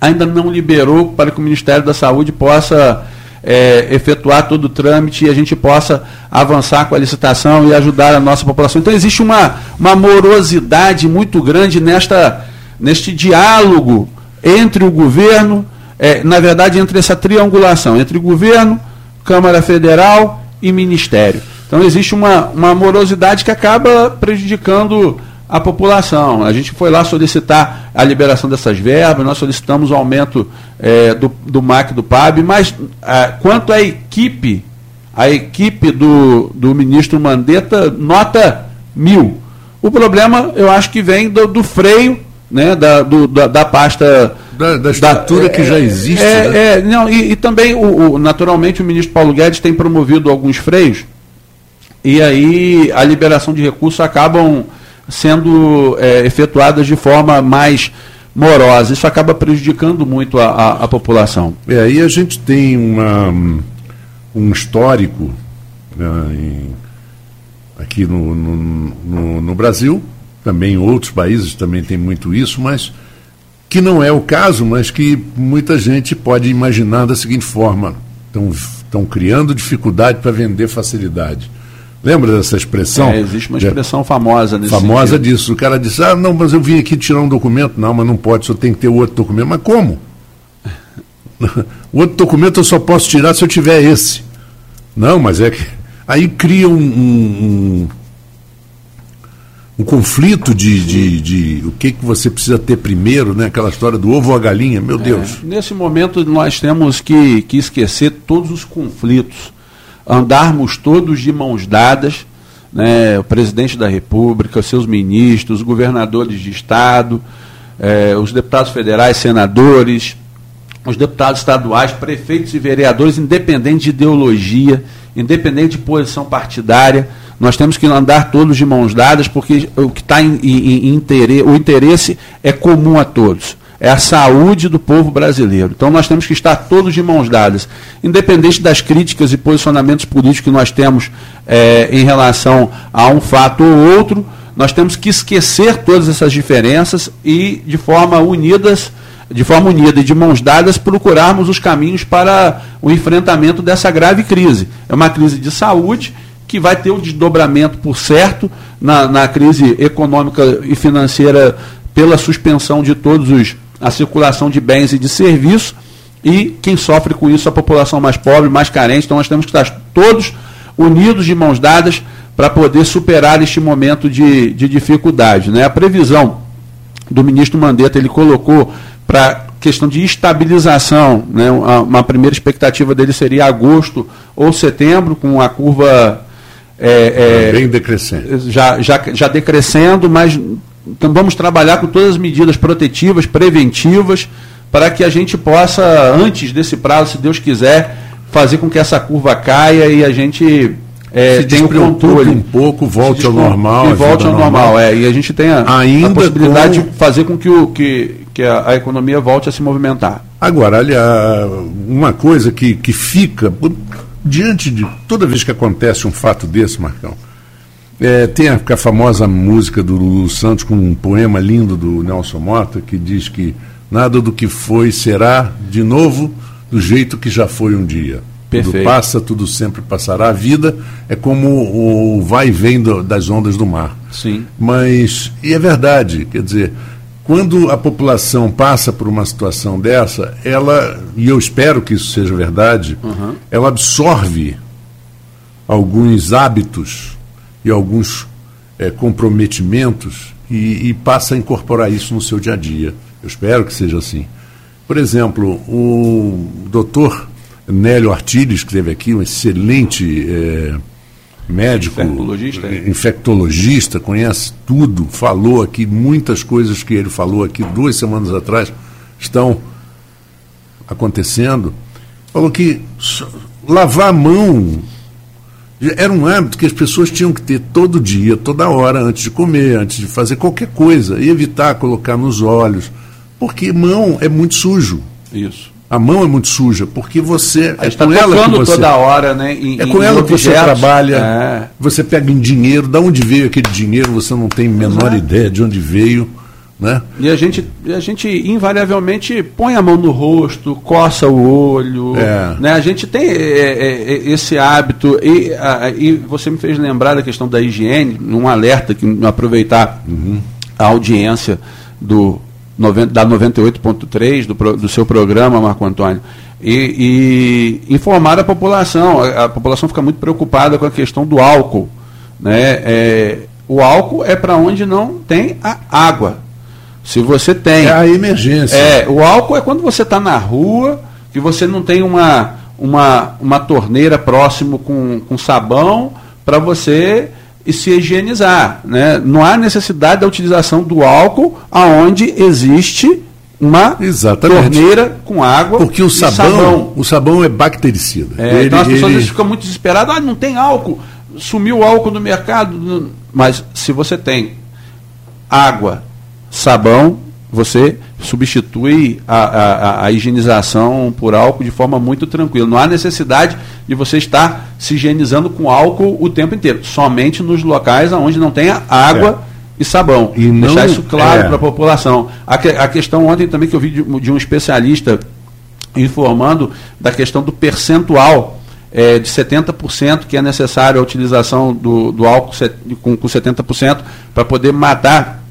ainda não liberou para que o Ministério da Saúde possa é, efetuar todo o trâmite e a gente possa avançar com a licitação e ajudar a nossa população. Então existe uma, uma morosidade muito grande nesta, neste diálogo entre o governo é, na verdade, entre essa triangulação entre governo, Câmara Federal e Ministério. Então, existe uma, uma morosidade que acaba prejudicando a população. A gente foi lá solicitar a liberação dessas verbas, nós solicitamos o aumento é, do, do MAC do PAB, mas é, quanto à equipe, a equipe do, do ministro Mandetta nota mil. O problema, eu acho que vem do, do freio né, da, do, da, da pasta da, da estrutura da, que já é, existe. É, né? é, não, e, e também, o, o, naturalmente, o ministro Paulo Guedes tem promovido alguns freios, e aí a liberação de recursos acabam sendo é, efetuadas de forma mais morosa. Isso acaba prejudicando muito a, a, a população. É, aí a gente tem uma, um histórico né, em, aqui no, no, no, no Brasil, também em outros países também tem muito isso, mas que não é o caso, mas que muita gente pode imaginar da seguinte forma: estão criando dificuldade para vender facilidade. Lembra dessa expressão? É, existe uma expressão famosa nesse Famosa sentido. disso. O cara disse, ah, não, mas eu vim aqui tirar um documento. Não, mas não pode, só tem que ter outro documento. Mas como? o *laughs* outro documento eu só posso tirar se eu tiver esse. Não, mas é que. Aí cria um, um, um conflito de, de, de, o que, que você precisa ter primeiro, né? aquela história do ovo ou a galinha, meu é, Deus. Nesse momento nós temos que, que esquecer todos os conflitos, andarmos todos de mãos dadas, né? o presidente da República, seus ministros, os governadores de Estado, é, os deputados federais, senadores, os deputados estaduais, prefeitos e vereadores, independente de ideologia, independente de posição partidária nós temos que andar todos de mãos dadas, porque o que está em, em, em interesse, o interesse é comum a todos. É a saúde do povo brasileiro. Então nós temos que estar todos de mãos dadas. Independente das críticas e posicionamentos políticos que nós temos é, em relação a um fato ou outro, nós temos que esquecer todas essas diferenças e, de forma unidas, de forma unida e de mãos dadas, procurarmos os caminhos para o enfrentamento dessa grave crise. É uma crise de saúde que vai ter o um desdobramento, por certo, na, na crise econômica e financeira pela suspensão de todos os a circulação de bens e de serviços e quem sofre com isso é a população mais pobre, mais carente. Então nós temos que estar todos unidos de mãos dadas para poder superar este momento de, de dificuldade. Né? A previsão do ministro Mandetta, ele colocou para questão de estabilização, né? uma, primeira expectativa dele seria agosto ou setembro, com a curva é, é, Bem decrescente. Já, já, já decrescendo, mas então vamos trabalhar com todas as medidas protetivas, preventivas, para que a gente possa, antes desse prazo, se Deus quiser, fazer com que essa curva caia e a gente é, tenha o controle. um pouco, volte ao normal. E volte ao normal, normal, é. E a gente tenha Ainda a possibilidade com... de fazer com que, o, que, que a, a, economia volte a se movimentar. Agora, aliás, uma coisa que, que fica diante de toda vez que acontece um fato desse, Marcão, é, tem a, a, famosa música do Lulu Santos com um poema lindo do Nelson Mota que diz que nada do que foi será de novo do jeito que já foi um dia. Perfeito. Tudo passa, tudo sempre passará. A vida é como o vai e vem do, das ondas do mar. Sim. Mas, e é verdade, quer dizer, quando a população passa por uma situação dessa, ela, e eu espero que isso seja verdade, uhum. ela absorve alguns hábitos e alguns é, comprometimentos e, e, passa a incorporar isso no seu dia a dia. Eu espero que seja assim. Por exemplo, o doutor Nélio Artiles, que esteve aqui, um excelente. É, médico, infectologista, é. infectologista, conhece tudo, falou aqui, muitas coisas que ele falou aqui duas semanas atrás estão acontecendo. Falou que lavar a mão era um hábito que as pessoas tinham que ter todo dia, toda hora, antes de comer, antes de fazer qualquer coisa, e evitar colocar nos olhos, porque mão é muito sujo. Isso. A mão é muito suja, porque você. é tá com ela que você, toda hora, né? Em, é com ela que você trabalha. É. Você pega em dinheiro, de onde veio aquele dinheiro, você não tem a menor Exato. ideia de onde veio. Né? E a gente, a gente invariavelmente põe a mão no rosto, coça o olho. É. Né? A gente tem é, é, é esse hábito. E, a, e você me fez lembrar da questão da higiene, num alerta que aproveitar uhum. a audiência do da 98.3 do, do seu programa, Marco Antônio, e, e, informar a população. A, a, população fica muito preocupada com a questão do álcool. Né? É, o álcool é para onde não tem a água. Se você tem. É a emergência. É, o álcool é quando você está na rua, que você não tem uma, uma, uma torneira próximo com, com sabão para você se higienizar. Né? Não há necessidade da utilização do álcool aonde existe uma Exatamente. torneira com água. Porque o sabão, sabão, o sabão é bactericida. É, ele, então as pessoas ele... ficam muito desesperadas, ah, não tem álcool, sumiu o álcool no mercado. Mas se você tem água, sabão, você substitui a, a, a, higienização por álcool de forma muito tranquila. Não há necessidade de você estar se higienizando com álcool o tempo inteiro, somente nos locais onde não tenha água é. e sabão. E não, Deixar isso claro é. para a população. A, questão ontem também que eu vi de, de um especialista informando da questão do percentual é, de 70% que é necessário a utilização do, do álcool com, com 70% para poder matar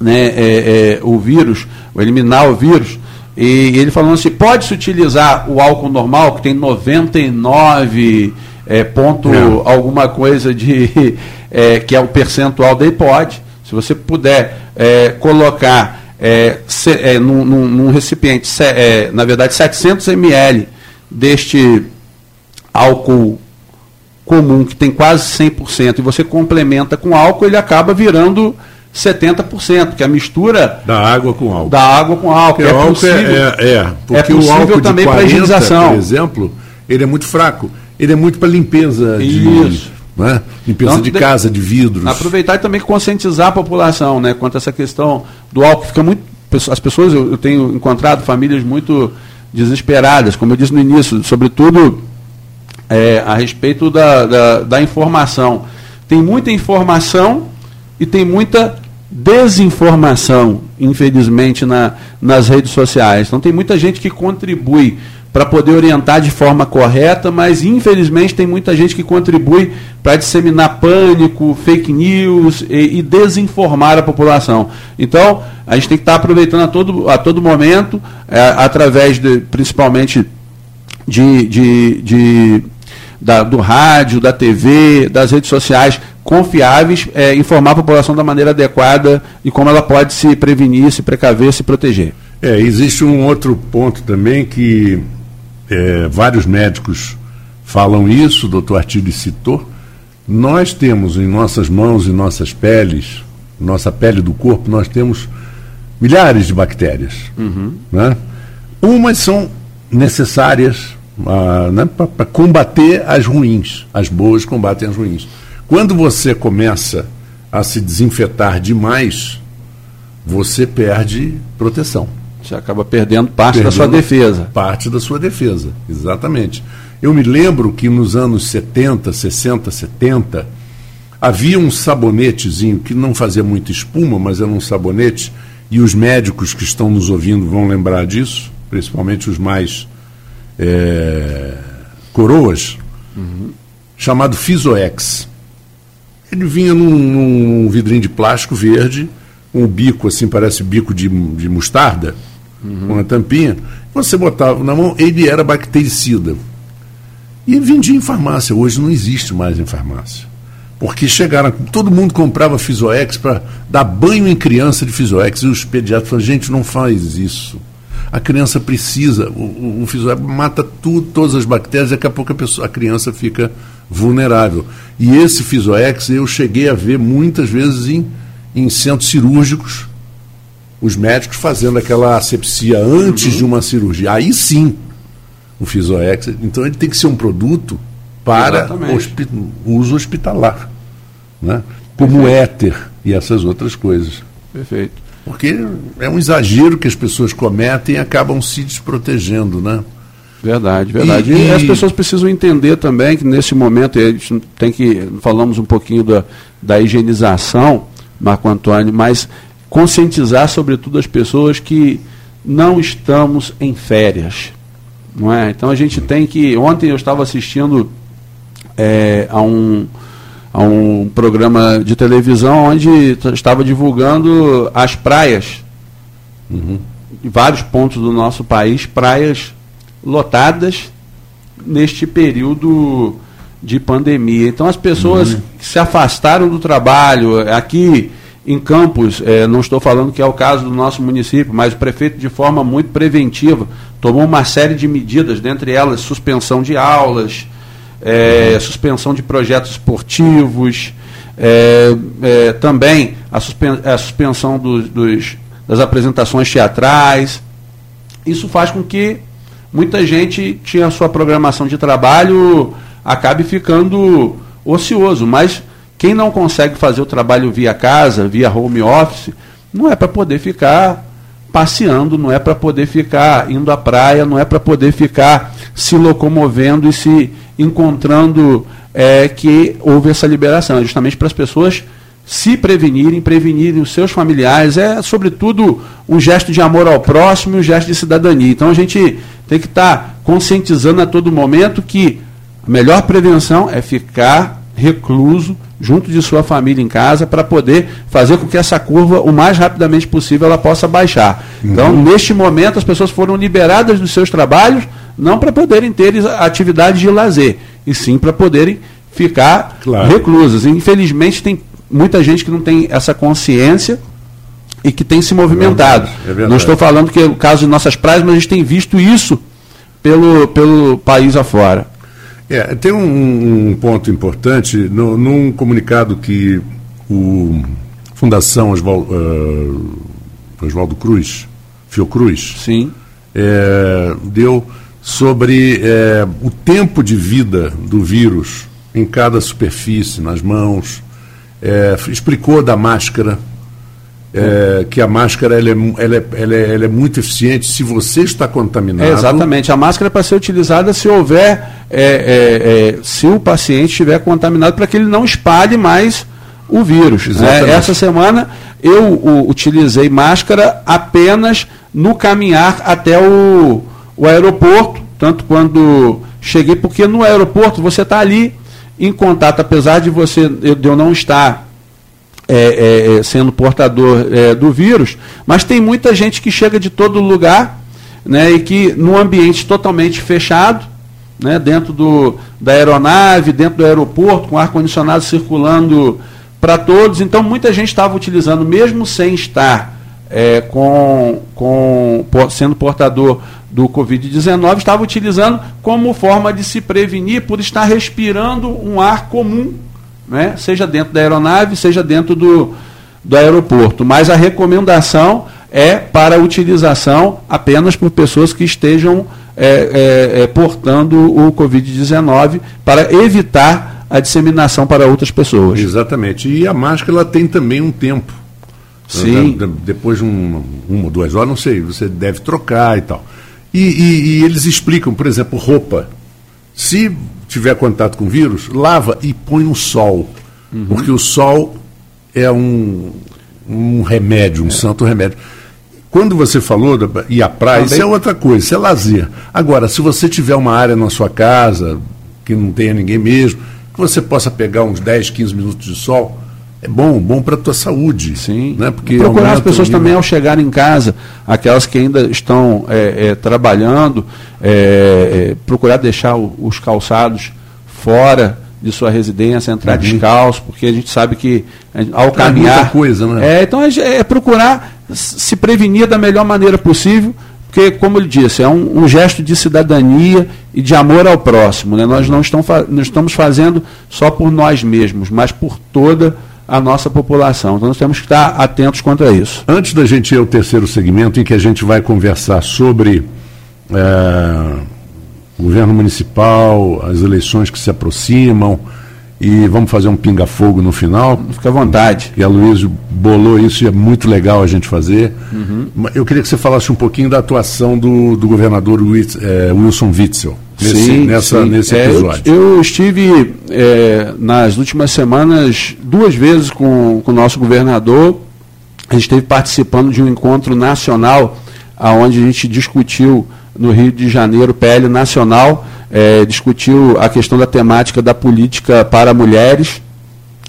né, é, é, o vírus, eliminar o vírus, e ele falando assim, pode-se utilizar o álcool normal, que tem 99 é, ponto é. alguma coisa de *laughs* é, que é o percentual dele, pode. Se você puder é, colocar se, num, num, num, recipiente, se, é, na verdade, 700 ml deste álcool comum, que tem quase 100%, e você complementa com álcool, ele acaba virando 70%, que a mistura da água com álcool. Da água com álcool. é, álcool possível, é, é, é, porque é o álcool também para higienização. Por exemplo, ele é muito fraco. Ele é muito para limpeza Isso. de né? limpeza então, de casa, de vidros. Aproveitar e também conscientizar a população, né, quanto a essa questão do álcool. Fica muito as pessoas eu, eu tenho encontrado famílias muito desesperadas, como eu disse no início, sobretudo é, a respeito da, da, da informação. Tem muita informação e tem muita desinformação, infelizmente, na, nas redes sociais. Então tem muita gente que contribui para poder orientar de forma correta, mas infelizmente tem muita gente que contribui para disseminar pânico, fake news e, e, desinformar a população. Então, a gente tem que estar tá aproveitando a todo, a todo momento, é, através de, principalmente de, de, de da, do rádio, da TV, das redes sociais confiáveis, é, informar a população da maneira adequada e como ela pode se prevenir, se precaver, se proteger. É, existe um outro ponto também que é, vários médicos falam isso, o doutor Artigo citou. Nós temos em nossas mãos e nossas peles, nossa pele do corpo, nós temos milhares de bactérias. Uhum. Né? Umas são necessárias uh, né, para combater as ruins, as boas combatem as ruins. Quando você começa a se desinfetar demais, você perde proteção. Você acaba perdendo parte perdendo da sua defesa. Parte da sua defesa, exatamente. Eu me lembro que nos anos 70, 60, 70, havia um sabonetezinho que não fazia muita espuma, mas era um sabonete, e os médicos que estão nos ouvindo vão lembrar disso, principalmente os mais é, coroas, uhum. chamado Fisoex. Ele vinha num, num, vidrinho de plástico verde, um bico assim, parece bico de, de mostarda, uhum. uma tampinha. Você botava na mão, ele era bactericida. E vendia em farmácia. Hoje não existe mais em farmácia. Porque chegaram, todo mundo comprava Fisoex para dar banho em criança de Fisoex. E os pediatras falaram, gente, não faz isso. A criança precisa, o, o, Fisoex mata tudo, todas as bactérias, daqui a pouco a, pessoa, a criança fica vulnerável. E esse Fisoex eu cheguei a ver muitas vezes em, em centros cirúrgicos, os médicos fazendo aquela asepsia antes uhum. de uma cirurgia. Aí sim, o Fisoex. Então ele tem que ser um produto para hospi uso hospitalar, né? como Perfeito. éter e essas outras coisas. Perfeito. Porque é um exagero que as pessoas cometem e acabam se desprotegendo, né? Verdade, verdade. E, e, as pessoas precisam entender também que nesse momento, a gente tem que, falamos um pouquinho da, da higienização, Marco Antônio, mas conscientizar sobretudo as pessoas que não estamos em férias. Não é? Então a gente tem que. Ontem eu estava assistindo é, a, um, a um programa de televisão onde estava divulgando as praias. Uhum. Em vários pontos do nosso país, praias lotadas neste período de pandemia. Então as pessoas uhum. se afastaram do trabalho. Aqui em Campos, é, não estou falando que é o caso do nosso município, mas o prefeito, de forma muito preventiva, tomou uma série de medidas, dentre elas suspensão de aulas, é, suspensão de projetos esportivos, é, é também a, suspen a suspensão dos, das apresentações teatrais. Isso faz com que muita gente tinha a sua programação de trabalho acabe ficando ocioso, mas quem não consegue fazer o trabalho via casa, via home office, não é para poder ficar passeando, não é para poder ficar indo à praia, não é para poder ficar se locomovendo e se encontrando é, que houve essa liberação. É justamente para as pessoas se prevenirem, prevenirem os seus familiares. É, sobretudo, um gesto de amor ao próximo e um gesto de cidadania. Então a gente tem que estar tá conscientizando a todo momento que a melhor prevenção é ficar recluso junto de sua família em casa para poder fazer com que essa curva o mais rapidamente possível ela possa baixar. Uhum. Então, neste momento as pessoas foram liberadas dos seus trabalhos não para poderem ter atividade de lazer, e sim para poderem ficar claro. reclusas. Infelizmente tem muita gente que não tem essa consciência e que tem se movimentado. É verdade, é não estou falando que é o caso de nossas praias, mas a gente tem visto isso pelo, pelo país afora. É, tem um, um ponto importante no, num comunicado que o Fundação Oswaldo, uh, Oswaldo Cruz, Fiocruz, Sim. É, deu sobre é, o tempo de vida do vírus em cada superfície, nas mãos, é, explicou da máscara, é, que a máscara ela é, ela, é, ela, é, ela é, muito eficiente se você está contaminado. É, exatamente. A máscara é para ser utilizada se houver, é, se o paciente estiver contaminado, para que ele não espalhe mais o vírus. Né? Essa semana eu o, utilizei máscara apenas no caminhar até o, o aeroporto, tanto quando cheguei, porque no aeroporto você está ali em contato, apesar de você de eu não estar é, é, é, sendo portador é, do vírus, mas tem muita gente que chega de todo lugar né, e que num ambiente totalmente fechado, né, dentro do, da aeronave, dentro do aeroporto, com ar-condicionado circulando para todos. Então muita gente estava utilizando, mesmo sem estar é, com, com, sendo portador do Covid-19, estava utilizando como forma de se prevenir por estar respirando um ar comum, né? seja dentro da aeronave, seja dentro do, do aeroporto. Mas a recomendação é para utilização apenas por pessoas que estejam é, é, é portando o Covid-19 para evitar a disseminação para outras pessoas. Exatamente. E a máscara ela tem também um tempo. Sim. Depois de um, uma ou duas horas, não sei, você deve trocar e tal. E, e, e, eles explicam, por exemplo, roupa. Se tiver contato com vírus, lava e põe no sol. Uhum. Porque o sol é um, um remédio, um é. santo remédio. Quando você falou, da, e a praia, Também... isso é outra coisa, isso é lazer. Agora, se você tiver uma área na sua casa, que não tenha ninguém mesmo, que você possa pegar uns 10, 15 minutos de sol, é bom, bom para a tua saúde. Sim. Né? Porque Procurar as pessoas também ao chegar em casa, aquelas que ainda estão é, é, trabalhando, é, é procurar deixar o, os calçados fora de sua residência, entrar uhum. descalço, porque a gente sabe que ao caminhar. Muita coisa, né? É, então é, é, procurar se prevenir da melhor maneira possível, porque, como ele disse, é um, um gesto de cidadania e de amor ao próximo. Né? Nós não estamos, não estamos fazendo só por nós mesmos, mas por toda a a nossa população. Então nós temos que estar atentos quanto a isso. Antes da gente ir ao terceiro segmento, em que a gente vai conversar sobre é, governo municipal, as eleições que se aproximam, e vamos fazer um pinga-fogo no final. Fica à vontade. E a Luísa bolou isso e é muito legal a gente fazer. Uhum. Eu queria que você falasse um pouquinho da atuação do, do governador é, Wilson Witzel nesse, sim, nessa, sim. nesse episódio. É, eu, eu, estive é, nas últimas semanas duas vezes com, com o nosso governador. A gente esteve participando de um encontro nacional, onde a gente discutiu no Rio de Janeiro, PL Nacional é, discutiu a questão da temática da política para mulheres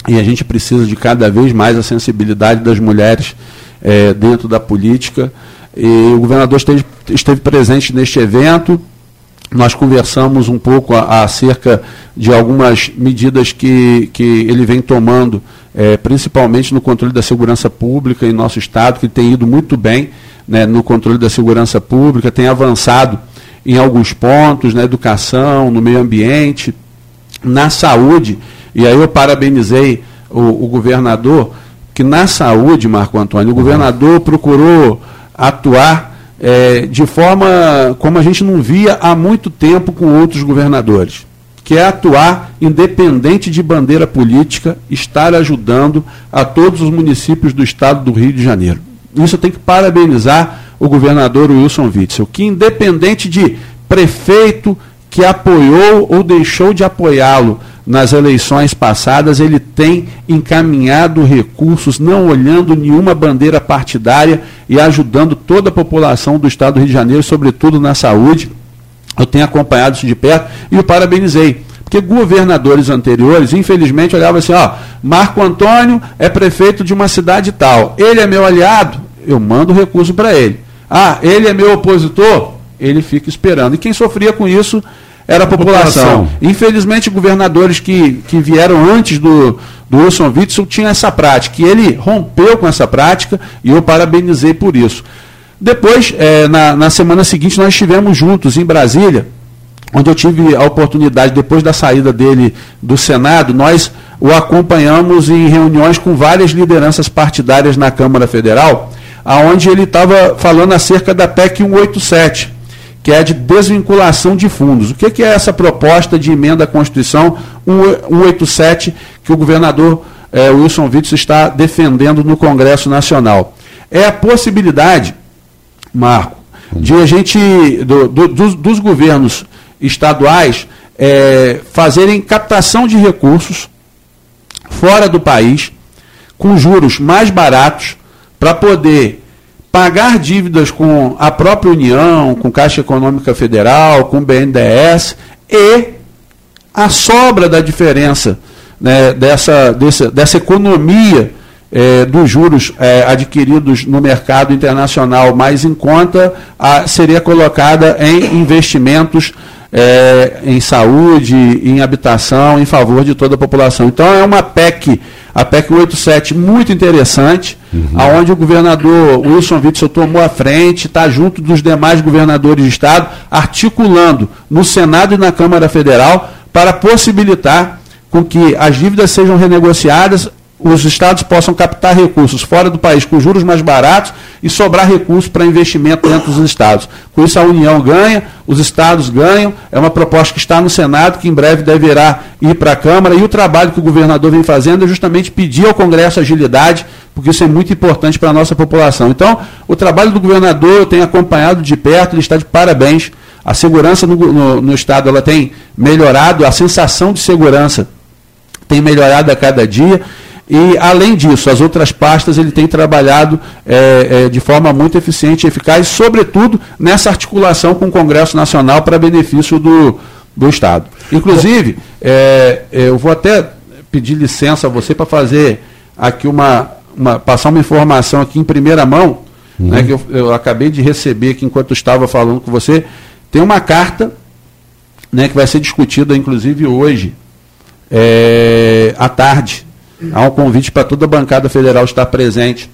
e a gente precisa de cada vez mais a sensibilidade das mulheres é, dentro da política. E o governador esteve, esteve presente neste evento. Nós conversamos um pouco acerca de algumas medidas que, que ele vem tomando, é, principalmente no controle da segurança pública em nosso Estado, que tem ido muito bem né, no controle da segurança pública, tem avançado em alguns pontos, na educação, no meio ambiente, na saúde. E aí eu parabenizei o, o governador, que na saúde, Marco Antônio, o governador procurou atuar é, de forma como a gente não via há muito tempo com outros governadores, que é atuar independente de bandeira política, estar ajudando a todos os municípios do estado do Rio de Janeiro. Isso tem que parabenizar o governador Wilson Witzel, que independente de prefeito que apoiou ou deixou de apoiá-lo nas eleições passadas, ele tem encaminhado recursos, não olhando nenhuma bandeira partidária e ajudando toda a população do estado do Rio de Janeiro, sobretudo na saúde. Eu tenho acompanhado isso de perto e o parabenizei. Porque governadores anteriores, infelizmente, olhavam assim, ó, Marco Antônio é prefeito de uma cidade tal. Ele é meu aliado, eu mando recurso para ele. Ah, ele é meu opositor? Ele fica esperando. E quem sofria com isso era a população. população. Infelizmente, governadores que, que vieram antes do, do Wilson Witzel tinham essa prática. E ele rompeu com essa prática e eu parabenizei por isso. Depois, é, na, na semana seguinte, nós estivemos juntos em Brasília, onde eu tive a oportunidade, depois da saída dele do Senado, nós o acompanhamos em reuniões com várias lideranças partidárias na Câmara Federal, aonde ele estava falando acerca da PEC 187, que é de desvinculação de fundos. O que, que é essa proposta de emenda à Constituição 187 que o governador eh, Wilson Witzel está defendendo no Congresso Nacional? É a possibilidade, Marco, de a gente, do, do, dos, dos governos estaduais, é, fazerem captação de recursos fora do país, com juros mais baratos, para poder pagar dívidas com a própria União, com Caixa Econômica Federal, com BNDES, e a sobra da diferença né, dessa, dessa, dessa economia é, dos juros é, adquiridos no mercado internacional mais em conta a, seria colocada em investimentos é, em saúde, em habitação, em favor de toda a população. Então é uma PEC, a PEC 87, muito interessante, uhum. aonde o governador Wilson Witzel tomou a frente, está junto dos demais governadores de Estado, articulando no Senado e na Câmara Federal para possibilitar com que as dívidas sejam renegociadas os estados possam captar recursos fora do país com juros mais baratos e sobrar recursos para investimento dentro dos estados. Com isso, a União ganha, os estados ganham. É uma proposta que está no Senado, que em breve deverá ir para a Câmara. E o trabalho que o governador vem fazendo é justamente pedir ao Congresso agilidade, porque isso é muito importante para a nossa população. Então, o trabalho do governador eu tenho acompanhado de perto, ele está de parabéns. A segurança no, no, no Estado ela tem melhorado, a sensação de segurança tem melhorado a cada dia. E, além disso, as outras pastas ele tem trabalhado é, é, de forma muito eficiente e eficaz, sobretudo nessa articulação com o Congresso Nacional para benefício do, do Estado. Inclusive, é, é eu vou até pedir licença a você para fazer aqui uma, uma, passar uma informação aqui em primeira mão, uhum. né, que eu, eu, acabei de receber aqui enquanto estava falando com você. Tem uma carta né, que vai ser discutida, inclusive, hoje, é, à tarde, Há um convite para toda a bancada federal estar presente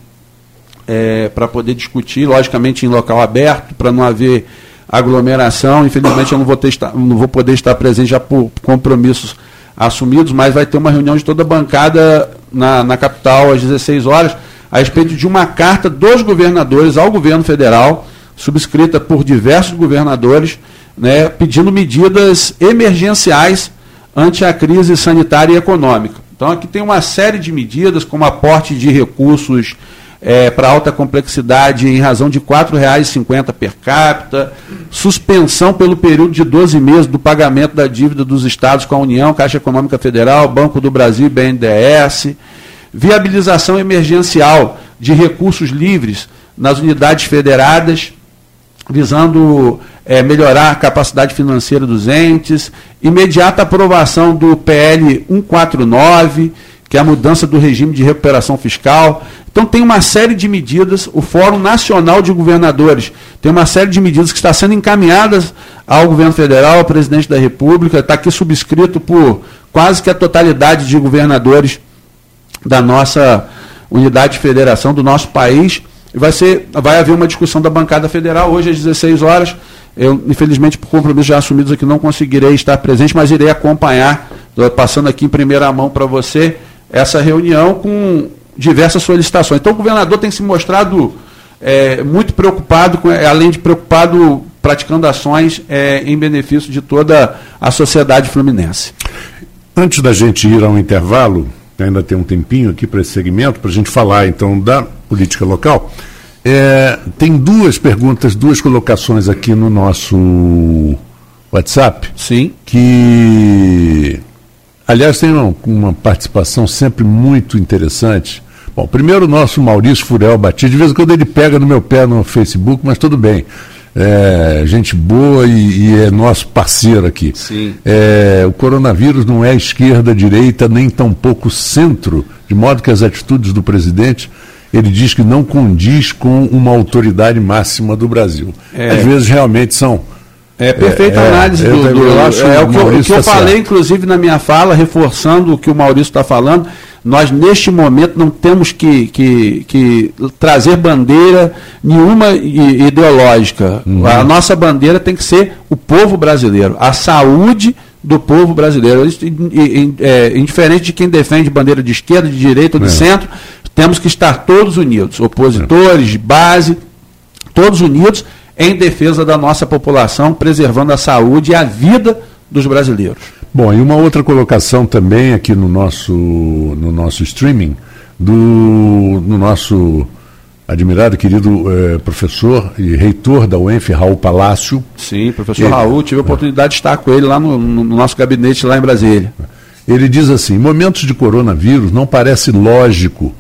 é, para poder discutir, logicamente em local aberto, para não haver aglomeração. Infelizmente eu não vou, ter, não vou poder estar presente já por compromissos assumidos, mas vai ter uma reunião de toda a bancada na, na capital às 16 horas, a respeito de uma carta dos governadores ao governo federal, subscrita por diversos governadores, né, pedindo medidas emergenciais ante a crise sanitária e econômica. Então aqui tem uma série de medidas, como aporte de recursos é, para alta complexidade em razão de R$ 4,50 per capita, suspensão pelo período de 12 meses do pagamento da dívida dos estados com a União, Caixa Econômica Federal, Banco do Brasil e BNDES, viabilização emergencial de recursos livres nas unidades federadas, visando é, melhorar a capacidade financeira dos entes, imediata aprovação do PL 149, que é a mudança do regime de recuperação fiscal. Então tem uma série de medidas, o Fórum Nacional de Governadores tem uma série de medidas que está sendo encaminhadas ao governo federal, ao presidente da República, está aqui subscrito por quase que a totalidade de governadores da nossa unidade de federação do nosso país. Vai, ser, vai haver uma discussão da bancada federal hoje às 16 horas. Eu, infelizmente, por compromissos já assumidos aqui, não conseguirei estar presente, mas irei acompanhar, passando aqui em primeira mão para você, essa reunião com diversas solicitações. Então, o governador tem se mostrado é, muito preocupado, com, além de preocupado, praticando ações é, em benefício de toda a sociedade fluminense. Antes da gente ir ao intervalo, ainda tem um tempinho aqui para esse segmento, para a gente falar então da política local. É, tem duas perguntas, duas colocações aqui no nosso WhatsApp. Sim. Que, aliás, tem uma, uma participação sempre muito interessante. Bom, primeiro o nosso Maurício Furel Batista, de vez em quando ele pega no meu pé no Facebook, mas tudo bem. É, gente boa e, e, é nosso parceiro aqui. Sim. É, o coronavírus não é esquerda, direita, nem tampouco centro, de modo que as atitudes do presidente ele diz que não condiz com uma autoridade máxima do Brasil. É. Às vezes realmente são É perfeita é, análise é, do, do, eu acho é o que, eu, o que eu tá falei, certo. inclusive, na minha fala, reforçando o que o Maurício está falando. Nós, neste momento, não temos que, que, que trazer bandeira nenhuma ideológica. Uhum. A nossa bandeira tem que ser o povo brasileiro, a saúde do povo brasileiro. É, indiferente de quem defende bandeira de esquerda, de direita ou de é. centro, temos que estar todos unidos, opositores, de base, todos unidos em defesa da nossa população, preservando a saúde e a vida dos brasileiros. Bom, e uma outra colocação também aqui no nosso, no nosso streaming, do no nosso admirado querido eh, professor e reitor da UENF, Raul Palácio. Sim, professor ele, Raul, tive a oportunidade de estar com ele lá no, no nosso gabinete lá em Brasília. Ele diz assim: momentos de coronavírus não parece lógico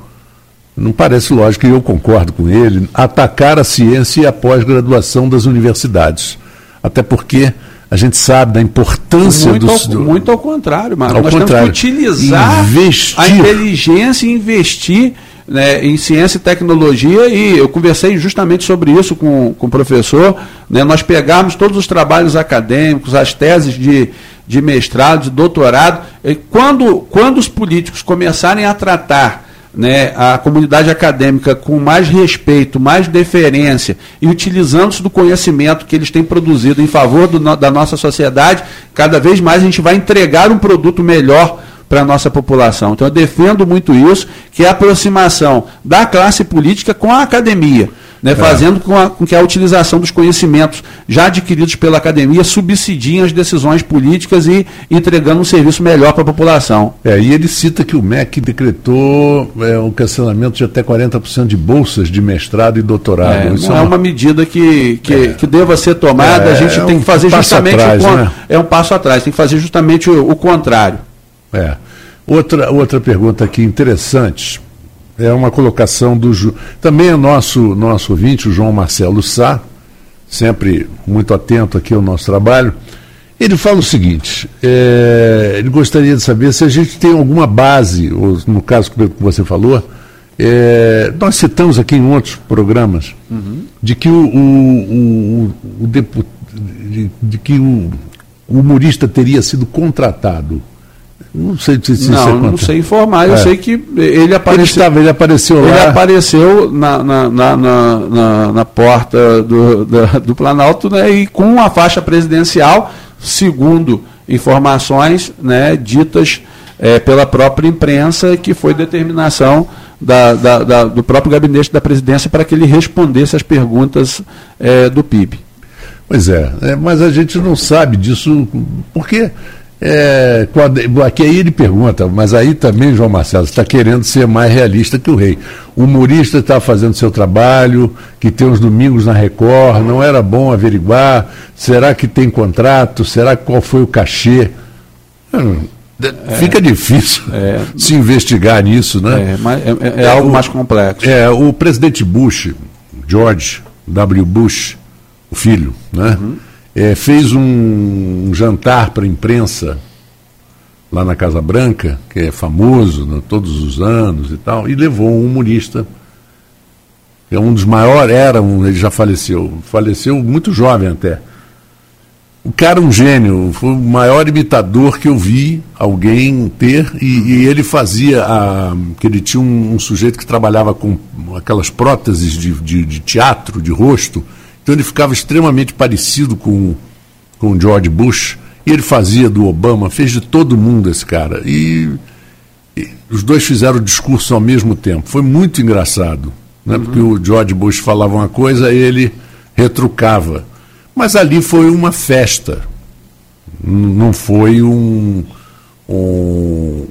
não parece lógico, e eu concordo com ele, atacar a ciência e a pós-graduação das universidades. Até porque a gente sabe da importância muito dos. Ao, muito ao contrário, Marcos. Nós contrário. temos que utilizar investir. a inteligência e investir né, em ciência e tecnologia, e eu conversei justamente sobre isso com, com o professor. Né, nós pegarmos todos os trabalhos acadêmicos, as teses de, de mestrado, de doutorado, e quando, quando os políticos começarem a tratar né, a comunidade acadêmica com mais respeito, mais deferência e utilizando-se do conhecimento que eles têm produzido em favor do, da nossa sociedade, cada vez mais a gente vai entregar um produto melhor para a nossa população. Então eu defendo muito isso, que é a aproximação da classe política com a academia né, é. fazendo com, a, com, que a utilização dos conhecimentos já adquiridos pela academia subsidiem as decisões políticas e entregando um serviço melhor para a população. É, e ele cita que o MEC decretou é, um cancelamento de até 40% de bolsas de mestrado e doutorado. É, Isso não é, é uma medida que, que, é. que deva ser tomada, a gente é tem um que fazer justamente atrás, o, né? é um passo atrás, tem que fazer justamente o, o contrário. É. Outra, outra pergunta aqui interessante é uma colocação do. Ju... Também é nosso, nosso ouvinte, o João Marcelo Sá, sempre muito atento aqui ao nosso trabalho. Ele fala o seguinte: é, ele gostaria de saber se a gente tem alguma base, ou no caso que você falou, é, nós citamos aqui em outros programas, uhum. de que o, o, o, o de, de, que o, o humorista teria sido contratado não sei se, se Não, não sei informar. Eu é. sei que ele apareceu. Ele, estava, ele apareceu lá. Ele apareceu na, na, na, na, na porta do, do, do Planalto né, e com a faixa presidencial, segundo informações né, ditas é, pela própria imprensa, que foi determinação da, da, da, do próprio gabinete da presidência para que ele respondesse as perguntas é, do PIB. Pois é, é, mas a gente não sabe disso, porque é, aqui aí ele pergunta, mas aí também, João Marcelo, está querendo ser mais realista que o rei. O humorista está fazendo seu trabalho, que tem os domingos na Record, não era bom averiguar, será que tem contrato, será qual foi o cachê? Hum, é, Fica difícil é, se investigar nisso, né? É, é, é algo o, mais complexo. É, o presidente Bush, George W. Bush, o filho, né? Uhum é, fez um, jantar para a imprensa lá na Casa Branca, que é famoso né, todos os anos e tal, e levou um humorista, que é um dos maiores, era um, ele já faleceu, faleceu muito jovem até. O cara é um gênio, foi o maior imitador que eu vi alguém ter, e, e ele fazia, a, que ele tinha um, um, sujeito que trabalhava com aquelas próteses de, de, de teatro, de rosto, então ele ficava extremamente parecido com, com George Bush. E ele fazia do Obama, fez de todo mundo esse cara. E, e os dois fizeram o discurso ao mesmo tempo. Foi muito engraçado. Né? Uhum. Porque o George Bush falava uma coisa e ele retrucava. Mas ali foi uma festa. Não foi um, um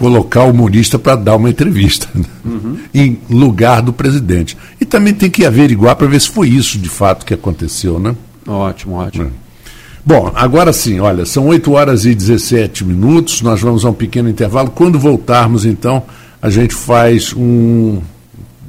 colocar o humorista para dar uma entrevista né? uhum. em lugar do presidente. E também tem que averiguar para ver se foi isso de fato que aconteceu, né? Ótimo, ótimo. É. Bom, agora sim, olha, são 8 horas e 17 minutos, nós vamos a um pequeno intervalo. Quando voltarmos, então, a gente faz um.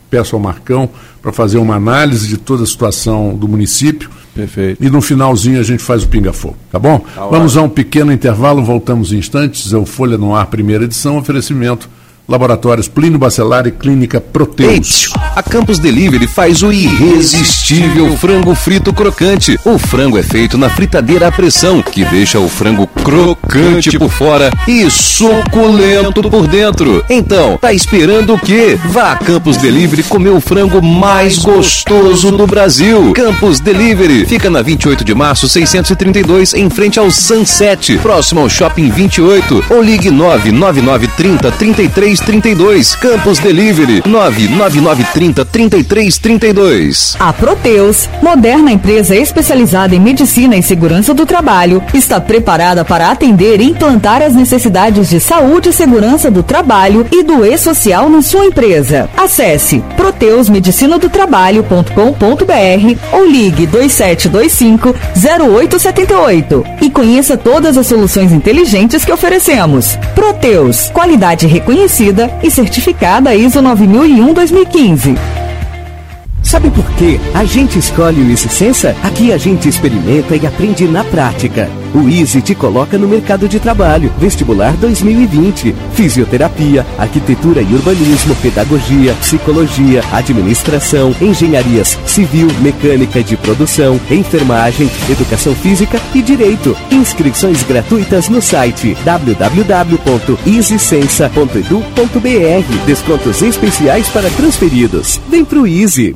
Peço ao Marcão para fazer uma análise de toda a situação do município Perfeito. E no finalzinho a gente faz o pinga-fogo, tá bom? Tá Vamos a um pequeno intervalo, voltamos em instantes. É o Folha no Ar, primeira edição, oferecimento Laboratórios Plínio Bacelar e Clínica Proteus. A Campus Delivery faz o irresistível frango frito crocante. O frango é feito na fritadeira à pressão, que deixa o frango crocante por fora e suculento por dentro. Então, tá esperando o quê? Vá a Campus Delivery comer o frango mais gostoso do Brasil. Campus Delivery fica na 28 de março 632 em frente ao Sunset, próximo ao Shopping 28 ou ligue 99930 33 3332. Campus Delivery 99930 3332. A Proteus, moderna empresa especializada em medicina e segurança do trabalho, está preparada para atender e implantar as necessidades de saúde e segurança do trabalho e do e-social na sua empresa. Acesse proteusmedicinadotrabalho.com.br ou ligue 2725 0878 e conheça todas as soluções inteligentes que oferecemos. Proteus, qualidade reconhecida e certificada ISO 9001-2015. Sabe por quê? A gente escolhe o Sensa? Aqui a gente experimenta e aprende na prática. O Easy te coloca no mercado de trabalho. Vestibular 2020. Fisioterapia, arquitetura e urbanismo, pedagogia, psicologia, administração, engenharias civil, mecânica de produção, enfermagem, educação física e direito. Inscrições gratuitas no site www.easysensa.edu.br. Descontos especiais para transferidos. Vem pro Easy.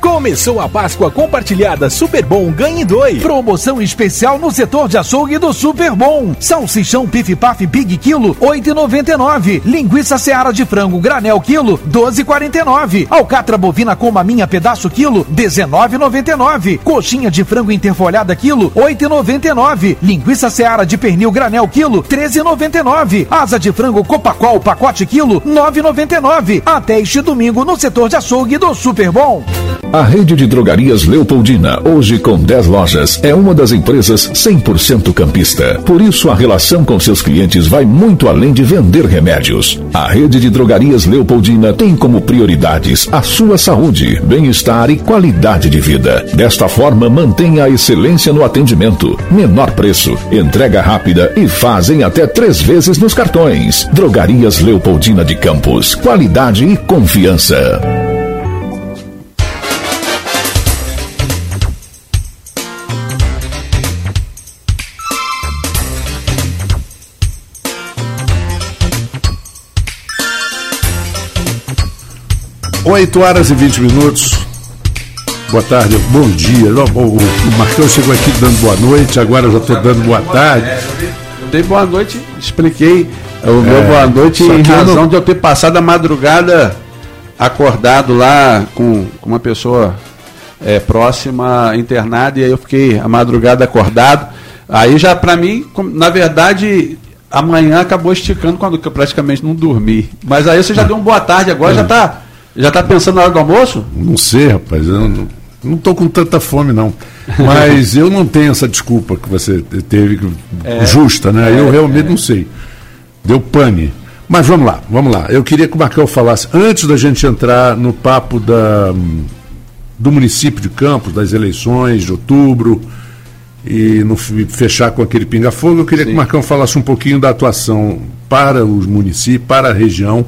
Começou a Páscoa compartilhada Super Bom Ganhe 2. Promoção especial no setor de açougue do Super Bom. Salsichão Pif Paf Big Quilo 8,99. Linguiça Seara de Frango Granel Quilo 12,49. Alcatra Bovina com Maminha Pedaço Quilo 19,99. Coxinha de Frango Interfolhada Quilo 8,99. Linguiça Seara de Pernil Granel Quilo 13,99. Asa de Frango Copacol Pacote Quilo 9,99. Até este domingo no setor de açougue do Super Bom. A rede de drogarias Leopoldina, hoje com 10 lojas, é uma das empresas 100% campista. Por isso, a relação com seus clientes vai muito além de vender remédios. A rede de drogarias Leopoldina tem como prioridades a sua saúde, bem-estar e qualidade de vida. Desta forma, mantém a excelência no atendimento, menor preço, entrega rápida e fazem até três vezes nos cartões. Drogarias Leopoldina de Campos, qualidade e confiança. Oito horas e 20 minutos. Boa tarde, bom dia. O, Marcão chegou aqui dando boa noite, agora eu já estou dando boa tarde. Eu dei boa noite, expliquei o meu é, boa noite em razão não... de eu ter passado a madrugada acordado lá com, com uma pessoa é, próxima internada e aí eu fiquei a madrugada acordado. Aí já para mim, na verdade, amanhã acabou esticando quando eu praticamente não dormi. Mas aí você já deu uma boa tarde agora, é. já está já está pensando na hora do almoço? Não sei, rapaz. Eu não, estou com tanta fome, não. Mas *laughs* eu não tenho essa desculpa que você teve, é, justa, né? É, eu realmente é. não sei. Deu pane. Mas vamos lá, vamos lá. Eu queria que o Marcão falasse, antes da gente entrar no papo da, do município de Campos, das eleições de outubro, e no, fechar com aquele pinga-fogo, eu queria Sim. que o Marcão falasse um pouquinho da atuação para os municípios, para a região,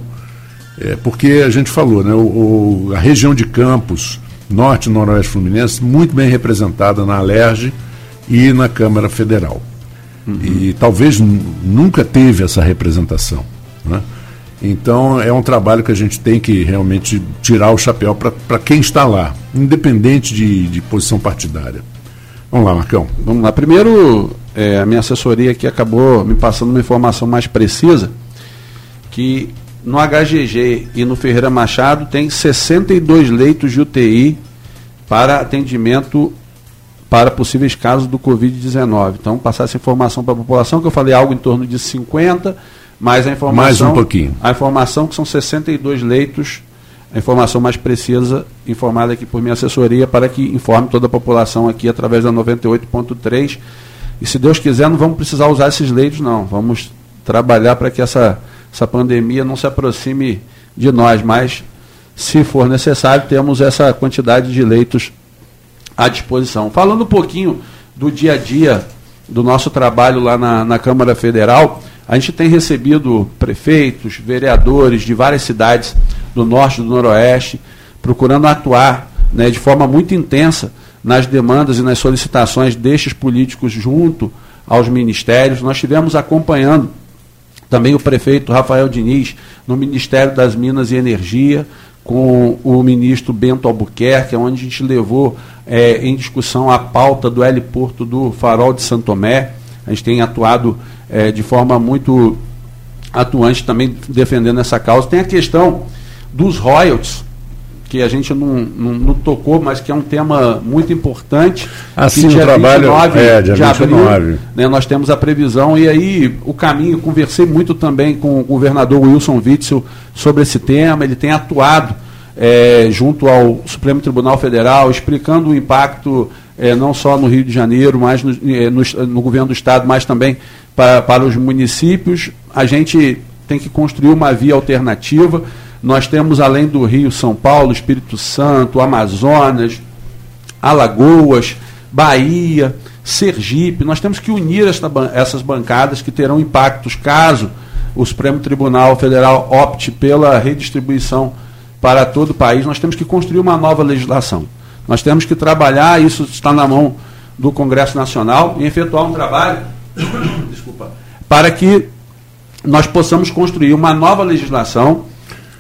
é, porque a gente falou, né, o, o, a região de Campos, Norte e Noroeste Fluminense, muito bem representada na Alerj e na Câmara Federal. Uhum. E talvez nunca teve essa representação. Né? Então é um trabalho que a gente tem que realmente tirar o chapéu para quem está lá, independente de, de, posição partidária. Vamos lá, Marcão. Vamos lá. Primeiro, é, a minha assessoria aqui acabou me passando uma informação mais precisa, que no HGG e no Ferreira Machado tem 62 leitos de UTI para atendimento para possíveis casos do Covid-19. Então, passar essa informação para a população, que eu falei algo em torno de 50, Mas a informação. Mais um pouquinho. A informação que são 62 leitos, a informação mais precisa, informada aqui por minha assessoria, para que informe toda a população aqui através da 98.3. E se Deus quiser, não vamos precisar usar esses leitos, não. Vamos trabalhar para que essa, essa pandemia não se aproxime de nós, mas se for necessário, temos essa quantidade de leitos à disposição. Falando um pouquinho do dia a dia do nosso trabalho lá na, na Câmara Federal, a gente tem recebido prefeitos, vereadores de várias cidades do norte e do noroeste, procurando atuar né, de forma muito intensa nas demandas e nas solicitações destes políticos junto aos ministérios. Nós tivemos acompanhando também o prefeito Rafael Diniz no Ministério das Minas e Energia, com o ministro Bento Albuquerque, onde a gente levou é, em discussão a pauta do heliporto do Farol de Santo. A gente tem atuado é, de forma muito atuante também defendendo essa causa. Tem a questão dos royalties, que a gente não, não, não, tocou, mas que é um tema muito importante. Assim, o trabalho 29 é, dia de 29. abril, né, nós temos a previsão, e aí o caminho, conversei muito também com o governador Wilson Witzel sobre esse tema, ele tem atuado é, junto ao Supremo Tribunal Federal, explicando o impacto é, não só no Rio de Janeiro, mas no, é, no, no governo do Estado, mas também para, para os municípios. A gente tem que construir uma via alternativa nós temos, além do Rio, São Paulo, Espírito Santo, Amazonas, Alagoas, Bahia, Sergipe. Nós temos que unir esta, essas bancadas que terão impactos caso o Supremo Tribunal Federal opte pela redistribuição para todo o país. Nós temos que construir uma nova legislação. Nós temos que trabalhar, isso está na mão do Congresso Nacional, e efetuar um trabalho *coughs* desculpa, para que nós possamos construir uma nova legislação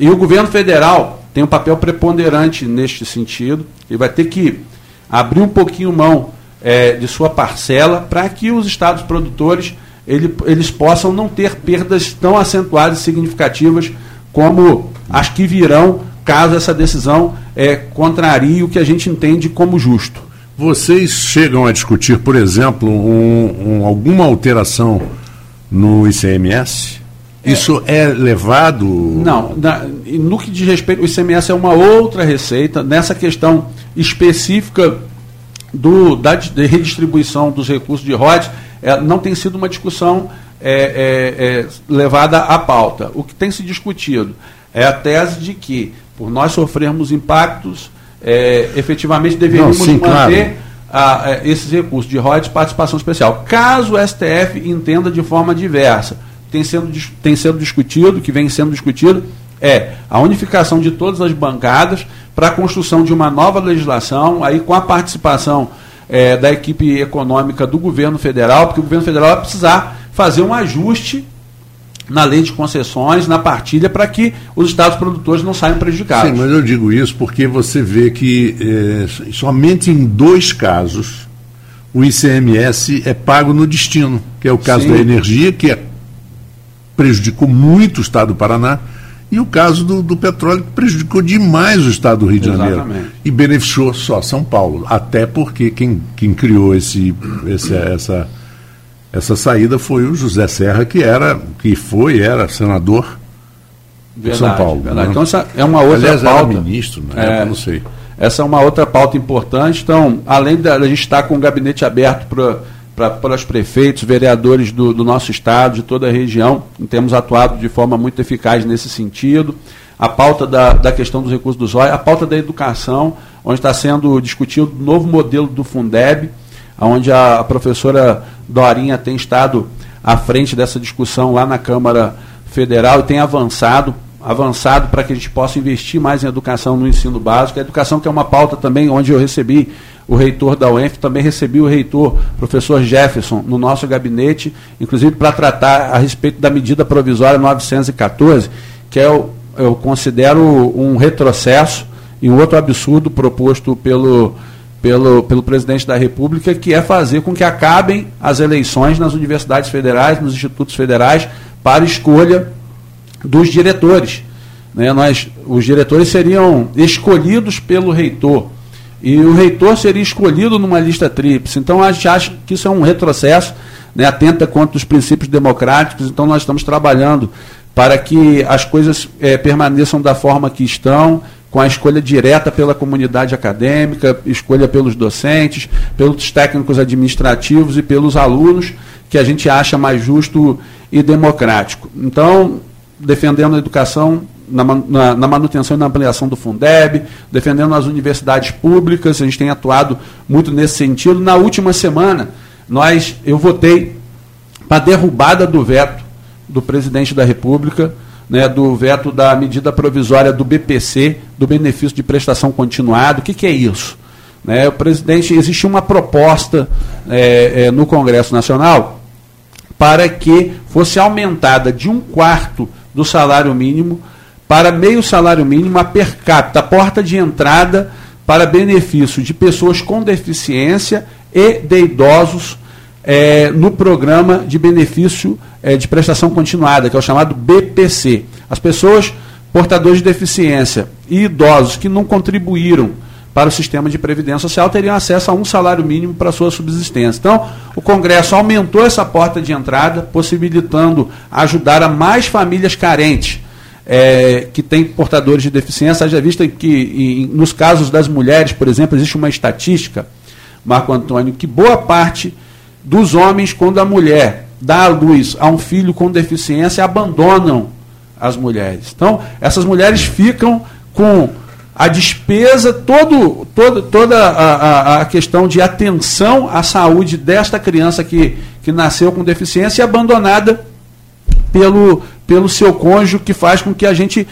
e o governo federal tem um papel preponderante neste sentido e vai ter que abrir um pouquinho mão é, de sua parcela para que os estados produtores ele, eles possam não ter perdas tão acentuadas e significativas como as que virão caso essa decisão é, contrarie o que a gente entende como justo. Vocês chegam a discutir, por exemplo, um, um, alguma alteração no ICMS? Isso é levado? Não, na, no que diz respeito, o ICMS é uma outra receita. Nessa questão específica do, da de redistribuição dos recursos de royalties, é, não tem sido uma discussão é, é, é, levada à pauta. O que tem se discutido é a tese de que, por nós sofrermos impactos, é, efetivamente deveríamos não, sim, manter claro. a, é, esses recursos de royalties de participação especial. Caso o STF entenda de forma diversa tem sendo, tem sendo discutido, que vem sendo discutido, é a unificação de todas as bancadas para a construção de uma nova legislação, aí com a participação é, da equipe econômica do governo federal, porque o governo federal vai precisar fazer um ajuste na lei de concessões, na partilha, para que os estados produtores não saiam prejudicados. Sim, mas eu digo isso porque você vê que é, somente em dois casos o ICMS é pago no destino, que é o caso Sim. da energia, que é prejudicou muito o estado do Paraná, e o caso do, do petróleo prejudicou demais o estado do Rio de Janeiro. Exatamente. E beneficiou só São Paulo. Até porque quem, quem criou esse, esse, essa, essa saída foi o José Serra, que era, que foi, era senador de São Paulo. Verdade. Né? Então essa é uma outra Aliás, pauta. Era ministro, né? É, não sei. Essa é uma outra pauta importante. Então, além da a gente estar com o gabinete aberto para para os prefeitos, vereadores do, do, nosso estado, de toda a região. Temos atuado de forma muito eficaz nesse sentido. A pauta da, da questão dos recursos do ZOI, a pauta da educação, onde está sendo discutido o novo modelo do Fundeb, onde a, a professora Dorinha tem estado à frente dessa discussão lá na Câmara Federal e tem avançado avançado para que a gente possa investir mais em educação no ensino básico. A educação que é uma pauta também onde eu recebi o reitor da UENF, também recebi o reitor, professor Jefferson, no nosso gabinete, inclusive para tratar a respeito da medida provisória 914, que é, eu, eu considero um retrocesso e um outro absurdo proposto pelo, pelo, pelo presidente da República, que é fazer com que acabem as eleições nas universidades federais, nos institutos federais, para escolha dos diretores. Né? Nós, os diretores seriam escolhidos pelo reitor e o reitor seria escolhido numa lista tríplice. Então a gente acha que isso é um retrocesso. né, atenta contra os princípios democráticos, então nós estamos trabalhando para que as coisas é, permaneçam da forma que estão, com a escolha direta pela comunidade acadêmica, escolha pelos docentes, pelos técnicos administrativos e pelos alunos, que a gente acha mais justo e democrático. Então, defendendo a educação na, na, na, manutenção e na ampliação do Fundeb, defendendo as universidades públicas, a gente tem atuado muito nesse sentido. Na última semana, nós, eu votei para a derrubada do veto do presidente da República, né, do veto da medida provisória do BPC, do benefício de prestação continuada. O que, que é isso? Né, o presidente, existe uma proposta é, é, no Congresso Nacional para que fosse aumentada de um quarto do salário mínimo para meio salário mínimo a per capita, a porta de entrada para benefício de pessoas com deficiência e de idosos é, no programa de benefício é, de prestação continuada, que é o chamado BPC. As pessoas portadores de deficiência e idosos que não contribuíram para o sistema de previdência social teriam acesso a um salário mínimo para sua subsistência. Então, o Congresso aumentou essa porta de entrada, possibilitando ajudar a mais famílias carentes é, que têm portadores de deficiência. Haja vista que, em, nos casos das mulheres, por exemplo, existe uma estatística, Marco Antônio, que boa parte dos homens, quando a mulher dá à luz a um filho com deficiência, abandonam as mulheres. Então, essas mulheres ficam com a despesa, todo, todo, toda a, a, a, questão de atenção à saúde desta criança que, que nasceu com deficiência e abandonada pelo, pelo seu cônjuge, que faz com que a gente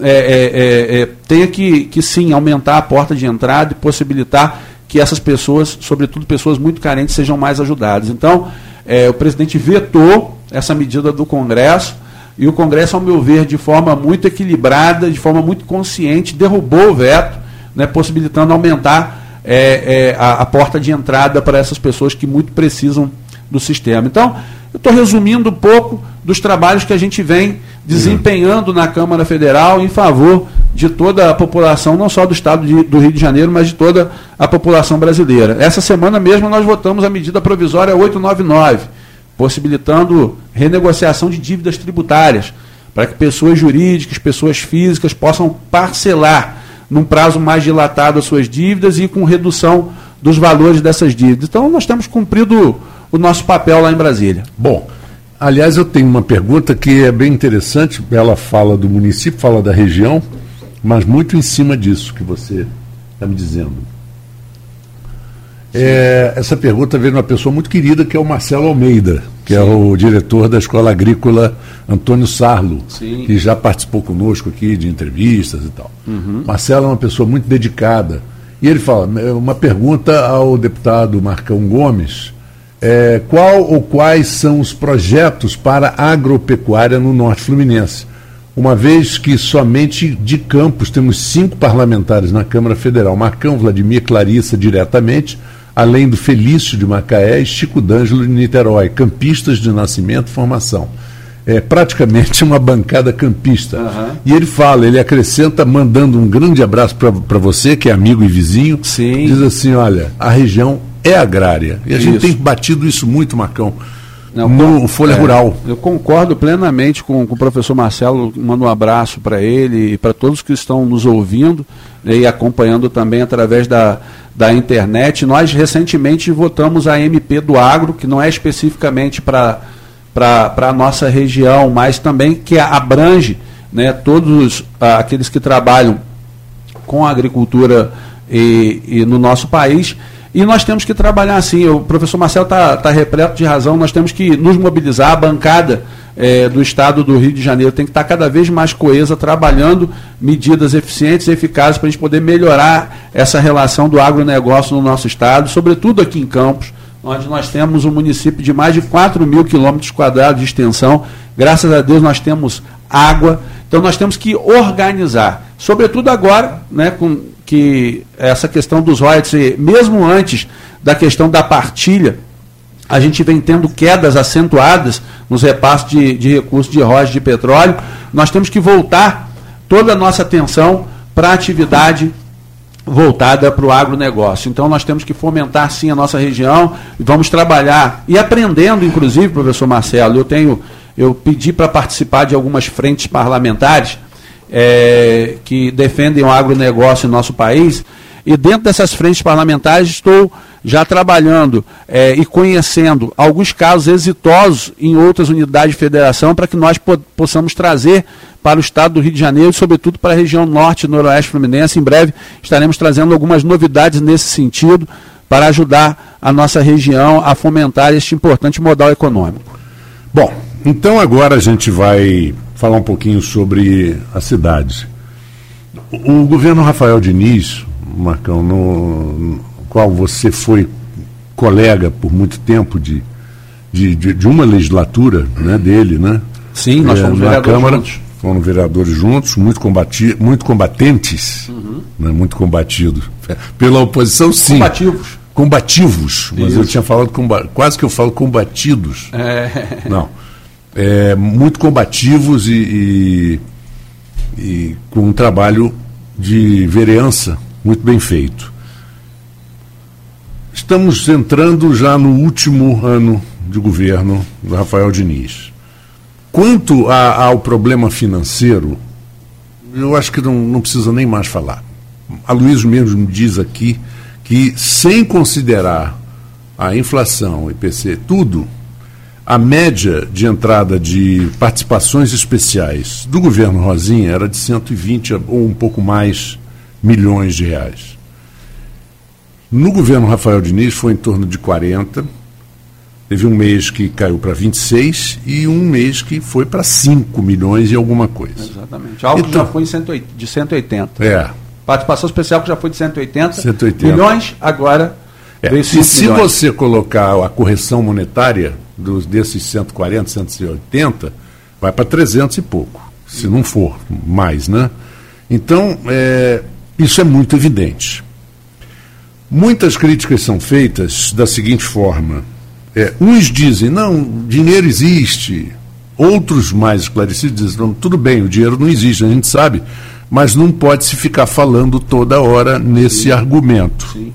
é, é, é, é tenha que, que sim aumentar a porta de entrada e possibilitar que essas pessoas, sobretudo pessoas muito carentes, sejam mais ajudadas. Então, é, o presidente vetou essa medida do Congresso e o Congresso, ao meu ver, de forma muito equilibrada, de forma muito consciente, derrubou o veto, né, possibilitando aumentar é, a, a, porta de entrada para essas pessoas que muito precisam do sistema. Então, eu estou resumindo um pouco dos trabalhos que a gente vem desempenhando na Câmara Federal em favor de toda a população, não só do estado de, do Rio de Janeiro, mas de toda a população brasileira. Essa semana mesmo nós votamos a medida provisória 899 possibilitando renegociação de dívidas tributárias, para que pessoas jurídicas, pessoas físicas possam parcelar num prazo mais dilatado as suas dívidas e com redução dos valores dessas dívidas. Então, nós temos cumprido o nosso papel lá em Brasília. Bom, aliás, eu tenho uma pergunta que é bem interessante. Ela fala do município, fala da região, mas muito em cima disso que você está me dizendo. É, essa pergunta veio de uma pessoa muito querida, que é o Marcelo Almeida, que é Sim. é o diretor da Escola Agrícola Antônio Sarlo, Sim. que já participou conosco aqui de entrevistas e tal. Uhum. Marcelo é uma pessoa muito dedicada. E ele fala, é uma pergunta ao deputado Marcão Gomes, é, qual ou quais são os projetos para a agropecuária no Norte Fluminense? Uma vez que somente de Campos temos cinco parlamentares na Câmara Federal, Marcão, Vladimir, Clarissa diretamente, além do Felício de Macaé e Chico D'Angelo de Niterói, campistas de nascimento e formação. É praticamente *laughs* uma bancada campista. Uhum. E ele fala, ele acrescenta, mandando um grande abraço para você, que é amigo e vizinho. Sim. Diz assim: olha, a região é agrária. E a isso. gente tem batido isso muito, Marcão. Não, no Folha é, Rural. Eu concordo plenamente com, com, o professor Marcelo, mando um abraço para ele e para todos que estão nos ouvindo né, e acompanhando também através da, da internet. Nós recentemente votamos a MP do Agro, que não é especificamente para a nossa região, mas também que abrange né, todos ah, aqueles que trabalham com a agricultura e, e no nosso país. E nós temos que trabalhar assim. O professor Marcelo está tá repleto de razão, nós temos que nos mobilizar, a bancada é, do Estado do Rio de Janeiro tem que estar cada vez mais coesa, trabalhando medidas eficientes e eficazes para a gente poder melhorar essa relação do agronegócio no nosso Estado, sobretudo aqui em Campos, onde nós temos um município de mais de 4 mil quilômetros quadrados de extensão. Graças a Deus nós temos água. Então nós temos que organizar, sobretudo agora, né, com que essa questão dos royalties, mesmo antes da questão da partilha, a gente vem tendo quedas acentuadas nos repassos de, de recursos de royalties de petróleo. Nós temos que voltar toda a nossa atenção para a atividade voltada para o agronegócio. Então nós temos que fomentar sim a nossa região e vamos trabalhar e aprendendo, inclusive, professor Marcelo, eu tenho, eu pedi para participar de algumas frentes parlamentares é, que defendem o agronegócio em nosso país e dentro dessas frentes parlamentares estou já trabalhando é, e conhecendo alguns casos exitosos em outras unidades de federação para que nós po possamos trazer para o estado do Rio de Janeiro e, sobretudo, para a região norte e noroeste fluminense. Em breve estaremos trazendo algumas novidades nesse sentido para ajudar a nossa região a fomentar este importante modal econômico. Bom, então agora a gente vai falar um pouquinho sobre a cidade. O governo Rafael Diniz Marcão, no, qual você foi colega por muito tempo de, de, de, de uma legislatura né, dele, né? Sim, nós fomos é, na Câmara, juntos. Foram vereadores juntos, muito, combati, muito combatentes, uhum. né, muito combatidos. Pela oposição, sim. Combativos. Combativos, mas Isso. eu tinha falado, quase que eu falo combatidos. É. Não. É, muito combativos e, e, e com um trabalho de vereança muito bem feito. Estamos entrando já no último ano de governo do Rafael Diniz. Quanto a, ao problema financeiro, eu acho que não, não precisa nem mais falar. A Luiz mesmo me diz aqui que, sem considerar a inflação, IPC, tudo, a média de entrada de participações especiais do governo Rosinha era de 120 ou um pouco mais milhões de reais. No governo Rafael Diniz foi em torno de 40. Teve um mês que caiu para 26 e um mês que foi para 5 milhões e alguma coisa. Exatamente. Algo então, já foi de 180. É. Participação especial que já foi de 180, 180. milhões, agora é. E se milhões. você colocar a correção monetária dos, desses 140, 180, vai para 300 e pouco, se não for mais, né? Então, é, isso é muito evidente. Muitas críticas são feitas da seguinte forma: é, uns dizem, não, dinheiro existe, outros mais esclarecidos dizem, não, tudo bem, o dinheiro não existe, a gente sabe, mas não pode se ficar falando toda hora nesse Sim. argumento. Sim.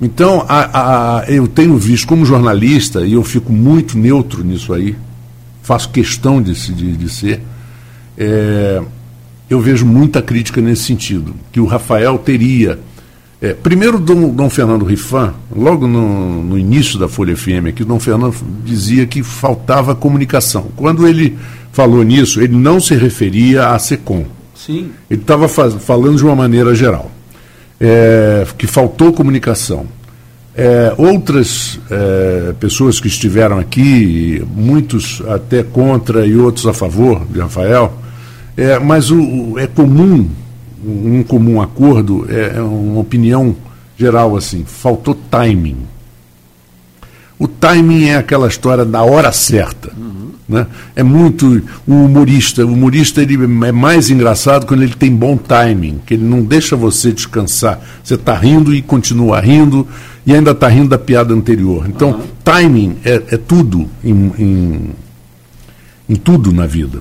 Então, a, a, eu tenho visto como jornalista, e eu fico muito neutro nisso aí, faço questão de, de, de ser. É, eu vejo muita crítica nesse sentido, que o Rafael teria. É, primeiro, Dom, Dom, Fernando Rifan, logo no, no, início da Folha FM, aqui, Dom Fernando dizia que faltava comunicação. Quando ele falou nisso, ele não se referia à SECOM. Sim. Ele estava falando de uma maneira geral, é, que faltou comunicação. É, outras é, pessoas que estiveram aqui, muitos até contra e outros a favor de Rafael, é, mas o, é comum, um comum acordo, é, é uma opinião geral assim, faltou timing. O timing é aquela história da hora certa. Uhum. Né? É muito. O humorista, o humorista ele é mais engraçado quando ele tem bom timing, que ele não deixa você descansar. Você está rindo e continua rindo, e ainda está rindo da piada anterior. Então, uhum. timing é, é tudo em, em, em tudo na vida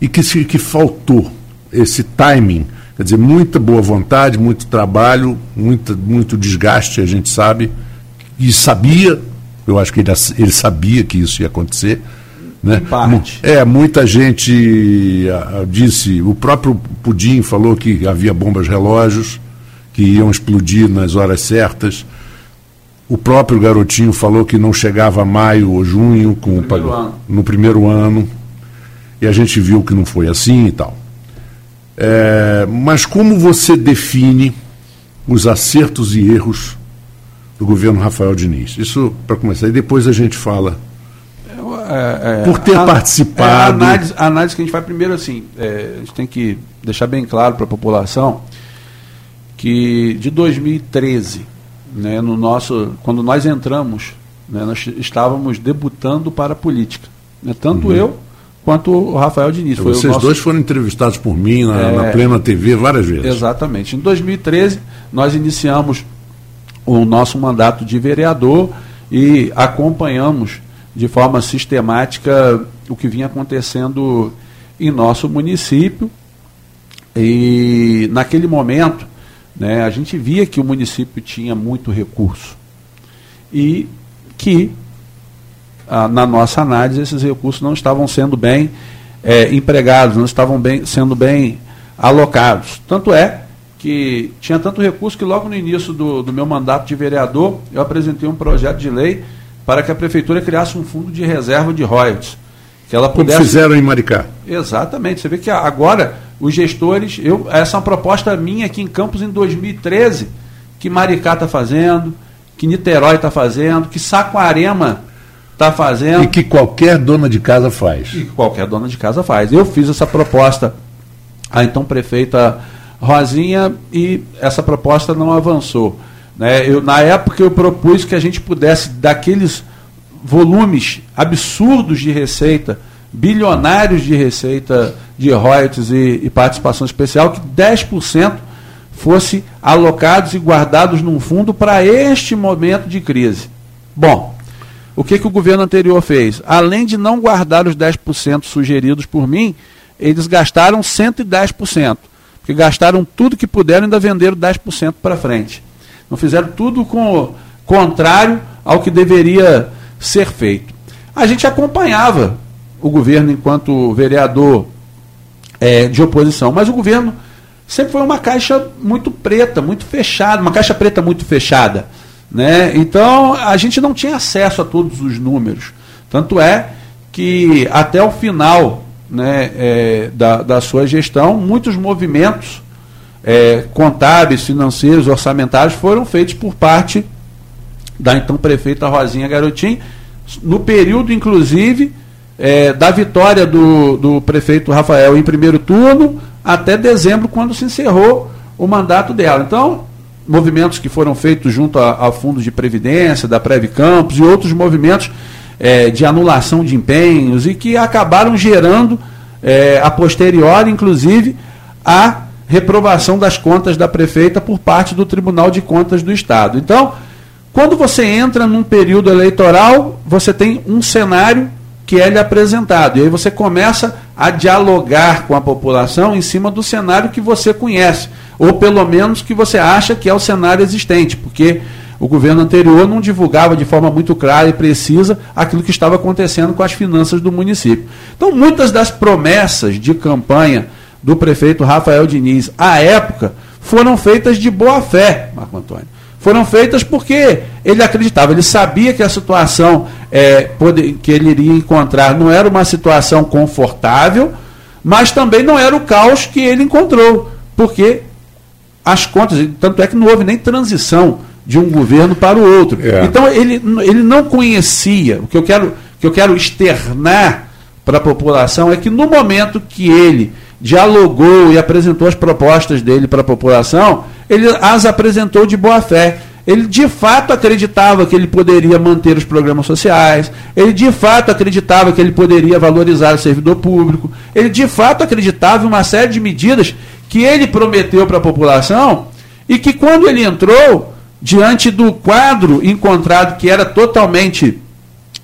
e que, se, que faltou esse timing, quer dizer, muita boa vontade, muito trabalho, muito, muito desgaste, a gente sabe, e sabia, eu acho que ele, ele sabia que isso ia acontecer. Né? É, muita gente uh, disse, o próprio Pudim falou que havia bombas relógios que iam explodir nas horas certas. O próprio garotinho falou que não chegava a maio ou junho com no primeiro, no primeiro ano e a gente viu que não foi assim e tal. É, mas como você define os acertos e erros do governo Rafael Diniz? Isso para começar, e depois a gente fala. É, é, Por ter a, participado. É, a, análise, a análise que a gente faz primeiro assim, é, a gente tem que deixar bem claro para a população que de 2013, né, no nosso, quando nós entramos, né, nós estávamos debutando para a política. Né, tanto uhum. eu quanto o Rafael Diniz. Foi Vocês nosso... dois foram entrevistados por mim na, é... na, Plena TV várias vezes. Exatamente. Em 2013, nós iniciamos o nosso mandato de vereador e acompanhamos de forma sistemática o que vinha acontecendo em nosso município. E naquele momento, Né? A gente via que o município tinha muito recurso e que, ah, na nossa análise, esses recursos não estavam sendo bem é, empregados, não estavam bem, sendo bem alocados. Tanto é que tinha tanto recurso que logo no início do, do meu mandato de vereador, eu apresentei um projeto de lei para que a prefeitura criasse um fundo de reserva de royalties. Que ela pudesse... Como fizeram em Maricá. Exatamente. Você vê que agora os gestores, eu, essa é uma proposta minha aqui em Campos em 2013, que Maricá está fazendo, que Niterói está fazendo, que Saquarema está fazendo. E que qualquer dona de casa faz. E que qualquer dona de casa faz. Eu fiz essa proposta à então prefeita Rosinha e essa proposta não avançou. Né? Eu, na época eu propus que a gente pudesse, daqueles volumes absurdos de receita, bilionários de receita de royalties e, e participação especial, que 10% fosse alocados e guardados num fundo para este momento de crise. Bom, o que, que o governo anterior fez? Além de não guardar os 10% sugeridos por mim, eles gastaram 110%, porque gastaram tudo que puderam e ainda venderam 10% para frente. Não fizeram tudo com o contrário ao que deveria ser feito. A gente acompanhava o governo enquanto vereador é, de oposição, mas o governo sempre foi uma caixa muito preta, muito fechada, uma caixa preta muito fechada. Né? Então a gente não tinha acesso a todos os números. Tanto é que até o final né, é, da, da sua gestão, muitos movimentos é, contábeis, financeiros, orçamentários foram feitos por parte da então prefeita Rosinha Garotim, no período, inclusive, é, da vitória do, do prefeito Rafael em primeiro turno até dezembro, quando se encerrou o mandato dela. Então, movimentos que foram feitos junto a, fundos de previdência, da Preve Campos e outros movimentos é, de anulação de empenhos e que acabaram gerando, é, a posteriori, inclusive, a reprovação das contas da prefeita por parte do Tribunal de Contas do Estado. Então, quando você entra num período eleitoral, você tem um cenário que é lhe apresentado. E aí você começa a dialogar com a população em cima do cenário que você conhece, ou pelo menos que você acha que é o cenário existente, porque o governo anterior não divulgava de forma muito clara e precisa aquilo que estava acontecendo com as finanças do município. Então, muitas das promessas de campanha do prefeito Rafael Diniz à época foram feitas de boa fé, Marco Antônio. Foram feitas porque ele acreditava, ele sabia que a situação é, que ele iria encontrar não era uma situação confortável, mas também não era o caos que ele encontrou, porque as contas, tanto é que não houve nem transição de um governo para o outro. É. Então ele, ele não conhecia. O que eu quero, que eu quero externar para a população é que no momento que ele dialogou e apresentou as propostas dele para a população, ele as apresentou de boa fé. Ele de fato acreditava que ele poderia manter os programas sociais, ele de fato acreditava que ele poderia valorizar o servidor público, ele de fato acreditava em uma série de medidas que ele prometeu para a população e que quando ele entrou, diante do quadro encontrado que era totalmente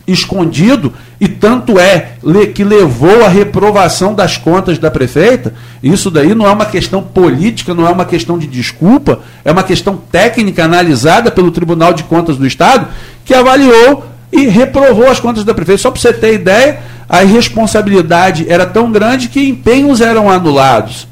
escondido, e tanto é que levou à reprovação das contas da prefeita, isso daí não é uma questão política, não é uma questão de desculpa, é uma questão técnica analisada pelo Tribunal de Contas do Estado, que avaliou e reprovou as contas da prefeita. Só para você ter ideia, a irresponsabilidade era tão grande que empenhos eram anulados.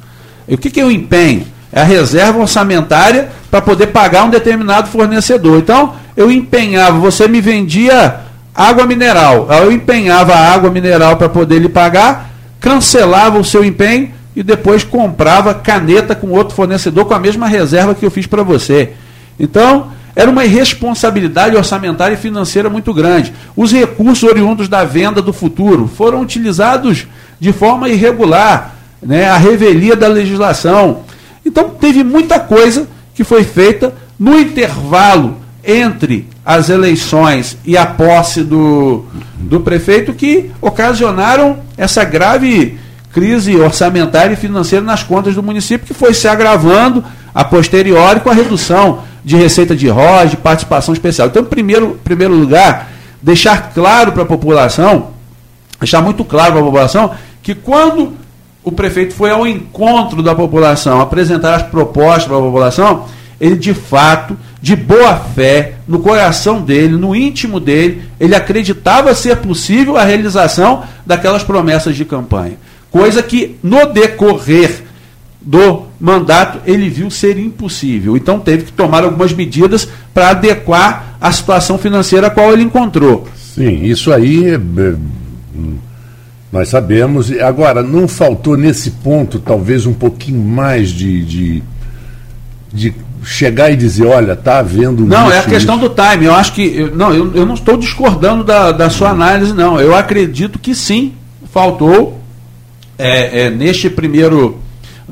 E o que, que é o empenho? É a reserva orçamentária para poder pagar um determinado fornecedor. Então, eu empenhava, você me vendia água mineral. Eu empenhava a água mineral para poder lhe pagar, cancelava o seu empenho e depois comprava caneta com outro fornecedor com a mesma reserva que eu fiz para você. Então, era uma irresponsabilidade orçamentária e financeira muito grande. Os recursos oriundos da venda do futuro foram utilizados de forma irregular, né, a revelia da legislação. Então, teve muita coisa que foi feita no intervalo entre as eleições e a posse do, do prefeito que ocasionaram essa grave crise orçamentária e financeira nas contas do município, que foi se agravando a posteriori com a redução de receita de ROS, de participação especial. Então, em primeiro, primeiro lugar, deixar claro para a população, deixar muito claro para a população, que quando o prefeito foi ao encontro da população, apresentar as propostas para a população, ele de fato, de boa fé, no coração dele, no íntimo dele, ele acreditava ser possível a realização daquelas promessas de campanha. Coisa que no decorrer do mandato ele viu ser impossível. Então teve que tomar algumas medidas para adequar a situação financeira a qual ele encontrou. Sim, isso aí é, é, nós sabemos. Agora, não faltou nesse ponto talvez um pouquinho mais de, de, de chegar e dizer, olha, está havendo. Não, é a questão isso. do time. Eu acho que. Eu, não, eu, eu não estou discordando da, da sua análise, não. Eu acredito que sim, faltou é, é, neste primeiro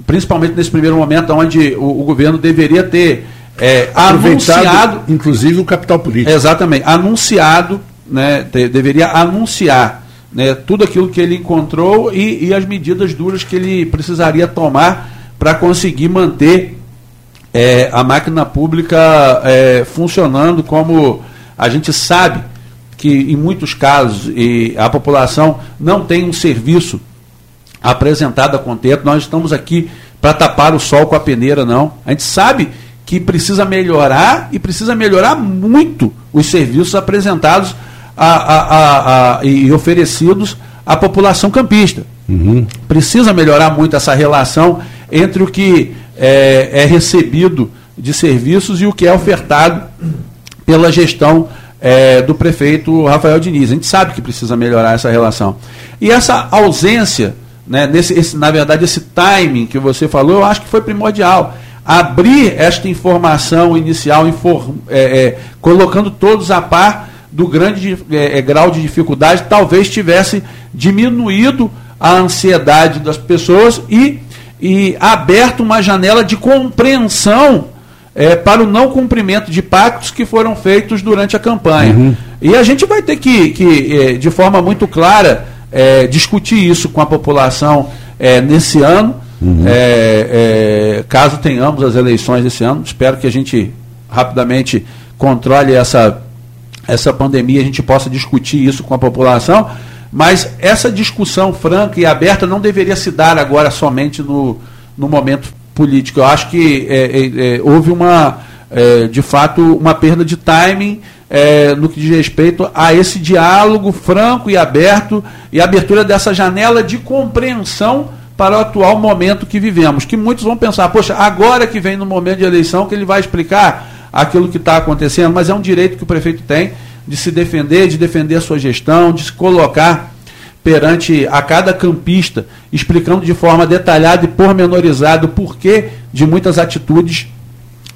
principalmente nesse primeiro momento onde o, o governo deveria ter é, anunciado. Inclusive o capital político. Exatamente, anunciado, né, te, deveria anunciar né, tudo aquilo que ele encontrou e, e as medidas duras que ele precisaria tomar para conseguir manter é, a máquina pública é, funcionando como a gente sabe que em muitos casos a população não tem um serviço apresentada a contento. Nós estamos aqui para tapar o sol com a peneira, não. A gente sabe que precisa melhorar e precisa melhorar muito os serviços apresentados a, a, a, e oferecidos à população campista. Uhum. Precisa melhorar muito essa relação entre o que é, é, recebido de serviços e o que é ofertado pela gestão é, do prefeito Rafael Diniz. A gente sabe que precisa melhorar essa relação. E essa ausência né, nesse, esse, na verdade, esse timing que você falou, eu acho que foi primordial. Abrir esta informação inicial, inform, é, é, colocando todos a par do grande é, é, grau de dificuldade, talvez tivesse diminuído a ansiedade das pessoas e, e aberto uma janela de compreensão é, para o não cumprimento de pactos que foram feitos durante a campanha. Uhum. E a gente vai ter que, que é, de forma muito clara, é, discutir isso com a população é, nesse ano, uhum. é, caso tenhamos as eleições esse ano. Espero que a gente rapidamente controle essa, essa pandemia, a gente possa discutir isso com a população. Mas essa discussão franca e aberta não deveria se dar agora somente no, no momento político. Eu acho que é, é, houve uma, de fato, uma perda de timing é, no que diz respeito a esse diálogo franco e aberto e abertura dessa janela de compreensão para o atual momento que vivemos. Que muitos vão pensar, poxa, agora que vem no momento de eleição que ele vai explicar aquilo que está acontecendo, mas é um direito que o prefeito tem de se defender, de defender a sua gestão, de se colocar perante a cada campista, explicando de forma detalhada e pormenorizada o porquê de muitas atitudes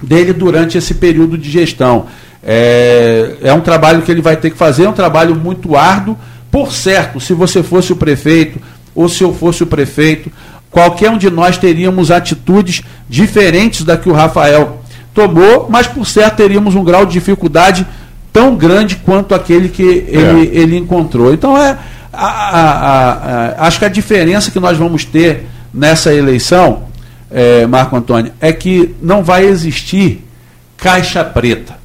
dele durante esse período de gestão. É, é um trabalho que ele vai ter que fazer, é um trabalho muito árduo. Por certo, se você fosse o prefeito, ou se eu fosse o prefeito, qualquer um de nós teríamos atitudes diferentes da que o Rafael tomou, mas por certo teríamos um grau de dificuldade tão grande quanto aquele que ele, é. ele encontrou. Então é a, a, a, acho que a diferença que nós vamos ter nessa eleição, é, Marco Antônio, é que não vai existir caixa preta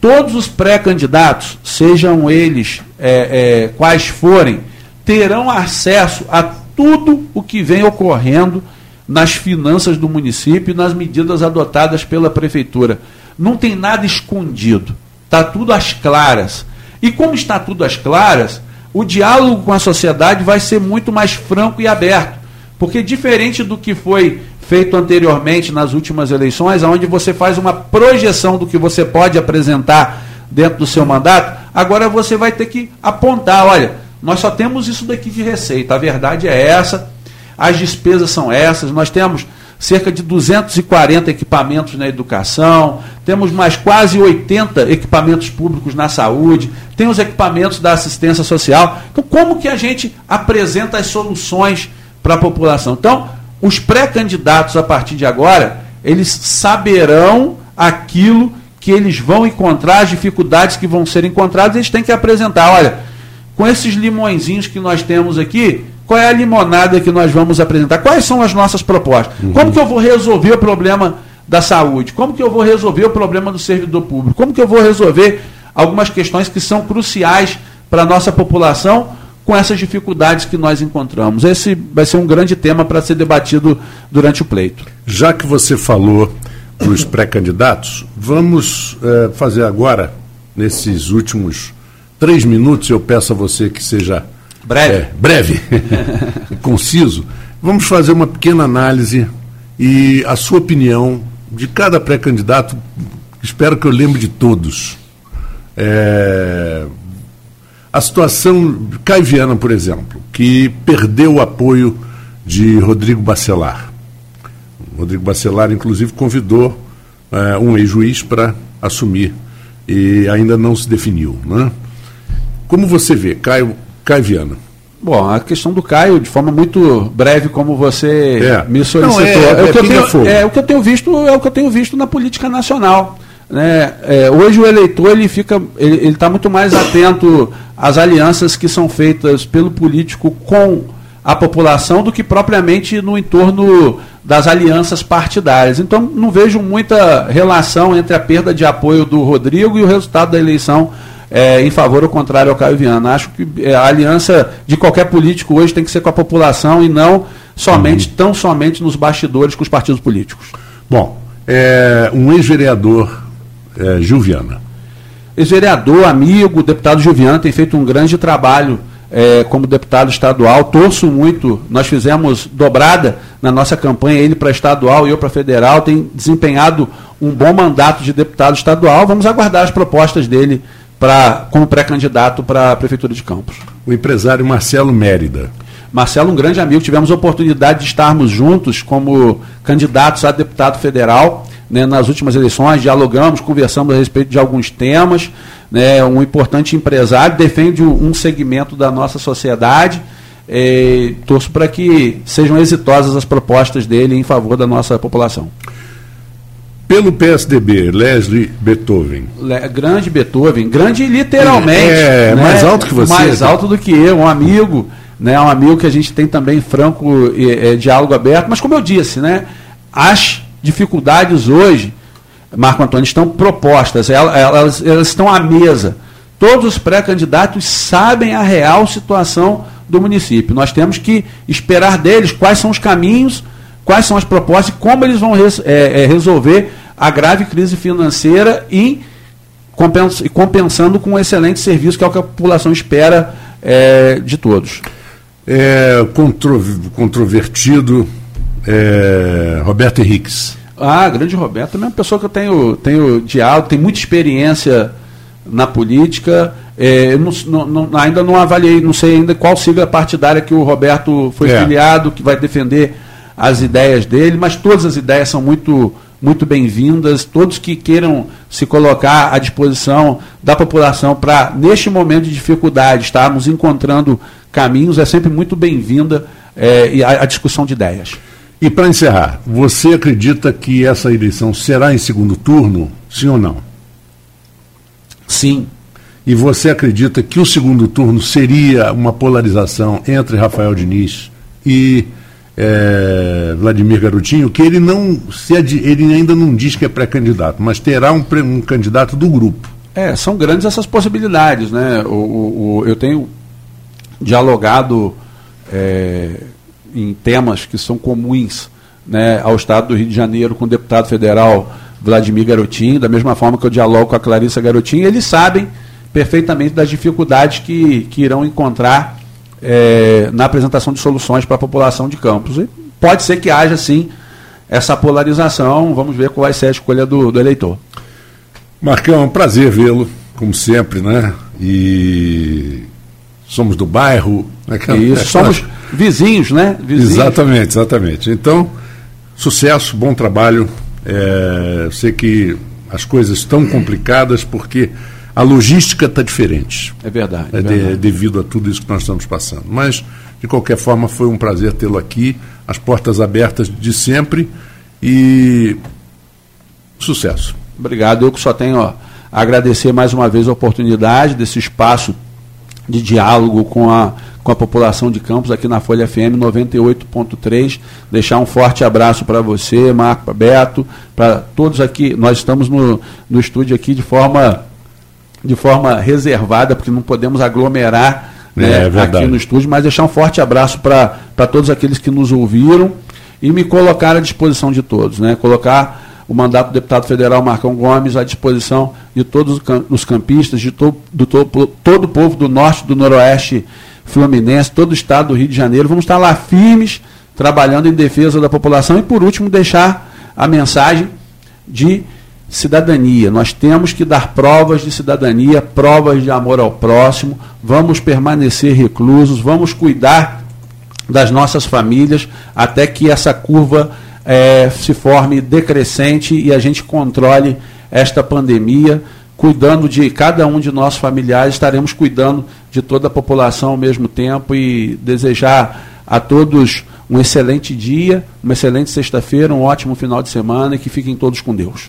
todos os pré-candidatos, sejam eles é, é, quais forem, terão acesso a tudo o que vem ocorrendo nas finanças do município e nas medidas adotadas pela prefeitura. Não tem nada escondido, está tudo às claras. E como está tudo às claras, o diálogo com a sociedade vai ser muito mais franco e aberto. Porque diferente do que foi feito anteriormente nas últimas eleições, onde você faz uma projeção do que você pode apresentar dentro do seu mandato, agora você vai ter que apontar, olha, nós só temos isso daqui de receita, a verdade é essa, as despesas são essas, nós temos cerca de 240 equipamentos na educação, temos mais quase 80 equipamentos públicos na saúde, tem os equipamentos da assistência social. Então, como que a gente apresenta as soluções para a população? Então, os pré-candidatos, a partir de agora, eles saberão aquilo que eles vão encontrar, as dificuldades que vão ser encontradas, eles têm que apresentar. Olha, com esses limõezinhos que nós temos aqui, qual é a limonada que nós vamos apresentar? Quais são as nossas propostas? Uhum. Como que eu vou resolver o problema da saúde? Como que eu vou resolver o problema do servidor público? Como que eu vou resolver algumas questões que são cruciais para a nossa população com essas dificuldades que nós encontramos. Esse vai ser um grande tema para ser debatido durante o pleito. Já que você falou dos pré-candidatos, vamos é, fazer agora, nesses últimos três minutos, eu peço a você que seja breve, é, breve *laughs* conciso. Vamos fazer uma pequena análise e a sua opinião de cada pré-candidato. Espero que eu lembre de todos. É, a situação Caiviana, por exemplo, que perdeu o apoio de Rodrigo Bacelar. Rodrigo Bacelar, inclusive, convidou é, um ex-juiz para assumir e ainda não se definiu. Né? Como você vê, Caio, Caio Viana? Bom, a questão do Caio, de forma muito breve, como você é. me solicitou. Não, é, é, o que eu tenho, é, o que eu tenho visto é o que eu tenho visto na política nacional. Né? É, hoje o eleitor ele fica, ele está muito mais atento às alianças que são feitas pelo político com a população do que propriamente no entorno das alianças partidárias. Então não vejo muita relação entre a perda de apoio do Rodrigo e o resultado da eleição é, em favor ou contrário ao Caio Viana. Acho que é, a aliança de qualquer político hoje tem que ser com a população e não somente, uhum. tão somente nos bastidores com os partidos políticos. Bom, é, um ex-vereador é, Gil Viana. Ex-vereador, amigo, deputado Gil Viana, tem feito um grande trabalho é, como deputado estadual. Torço muito, nós fizemos dobrada na nossa campanha, ele para estadual e eu para federal, tem desempenhado um bom mandato de deputado estadual. Vamos aguardar as propostas dele pra, como pré-candidato para a Prefeitura de Campos. O empresário Marcelo Mérida. Marcelo, um grande amigo, tivemos a oportunidade de estarmos juntos como candidatos a deputado federal né, nas últimas eleições, dialogamos, conversamos a respeito de alguns temas. Né, um importante empresário, defende um segmento da nossa sociedade. É, torço para que sejam exitosas as propostas dele em favor da nossa população. Pelo PSDB, Leslie Beethoven. Le, grande Beethoven, grande literalmente. É, né? mais alto que você. Mais alto do que eu, um amigo, né, um amigo que a gente tem também franco é, diálogo aberto. Mas como eu disse, né, as dificuldades hoje, Marco Antônio, estão propostas, elas, elas estão à mesa. Todos os pré-candidatos sabem a real situação do município. Nós temos que esperar deles quais são os caminhos quais são as propostas e como eles vão res, é, é, resolver a grave crise financeira e, compens, compensando com um excelente serviço, que é o que a população espera é, de todos. É, contro, controvertido é, Roberto Henriques. Ah, grande Roberto, é uma pessoa que eu tenho, tenho diálogo, tem muita experiência na política. É, não, não, ainda não avaliei, não sei ainda qual sigla partidária que o Roberto foi é. filiado, que vai defender as ideias dele, mas todas as ideias são muito, muito bem-vindas. Todos que queiram se colocar à disposição da população para, neste momento de dificuldade, estarmos encontrando caminhos, é sempre muito bem-vinda é, a, a discussão de ideias. E para encerrar, você acredita que essa eleição será em segundo turno, sim ou não? Sim. E você acredita que o segundo turno seria uma polarização entre Rafael Diniz e é, Vladimir Garotinho, que ele não se ele ainda não diz que é pré-candidato, mas terá um, um, candidato do grupo. É, são grandes essas possibilidades, né? O, o, o eu tenho dialogado é, em temas que são comuns né, ao Estado do Rio de Janeiro com o deputado federal Vladimir Garotinho, da mesma forma que eu dialogo com a Clarissa Garotinho, eles sabem perfeitamente das dificuldades que, que irão encontrar é, na apresentação de soluções para a população de Campos. E pode ser que haja, sim, essa polarização. Vamos ver qual vai ser a escolha do, do eleitor. Marcão, é um prazer vê-lo, como sempre, né? E somos do bairro. Né? Isso, somos vizinhos, né? Vizinhos. Exatamente, exatamente. Então, sucesso, bom trabalho. É, sei que as coisas estão complicadas porque a logística está diferente. É verdade. É, é verdade. De, devido a tudo isso que nós estamos passando. Mas, de qualquer forma, foi um prazer tê-lo aqui, as portas abertas de sempre e sucesso. Obrigado. Eu que só tenho ó, a agradecer mais uma vez a oportunidade desse espaço de diálogo com a, com a população de Campos aqui na Folha FM 98.3. Deixar um forte abraço para você, Marco, Beto, para todos aqui. Nós estamos no, no estúdio aqui de forma de forma reservada, porque não podemos aglomerar né, é aqui no estúdio, mas deixar um forte abraço para todos aqueles que nos ouviram e me colocar à disposição de todos, né? Colocar o mandato do deputado federal Marcão Gomes à disposição de todos os campistas, de to, do to, todo o povo do norte, do noroeste fluminense, todo o estado do Rio de Janeiro. Vamos estar lá firmes, trabalhando em defesa da população e, por último, deixar a mensagem de cidadania. Nós temos que dar provas de cidadania, provas de amor ao próximo. Vamos permanecer reclusos, vamos cuidar das nossas famílias até que essa curva é, se forme decrescente e a gente controle esta pandemia, cuidando de cada um de nossos familiares, estaremos cuidando de toda a população ao mesmo tempo e desejar a todos um excelente dia, uma excelente sexta-feira, um ótimo final de semana e que fiquem todos com Deus.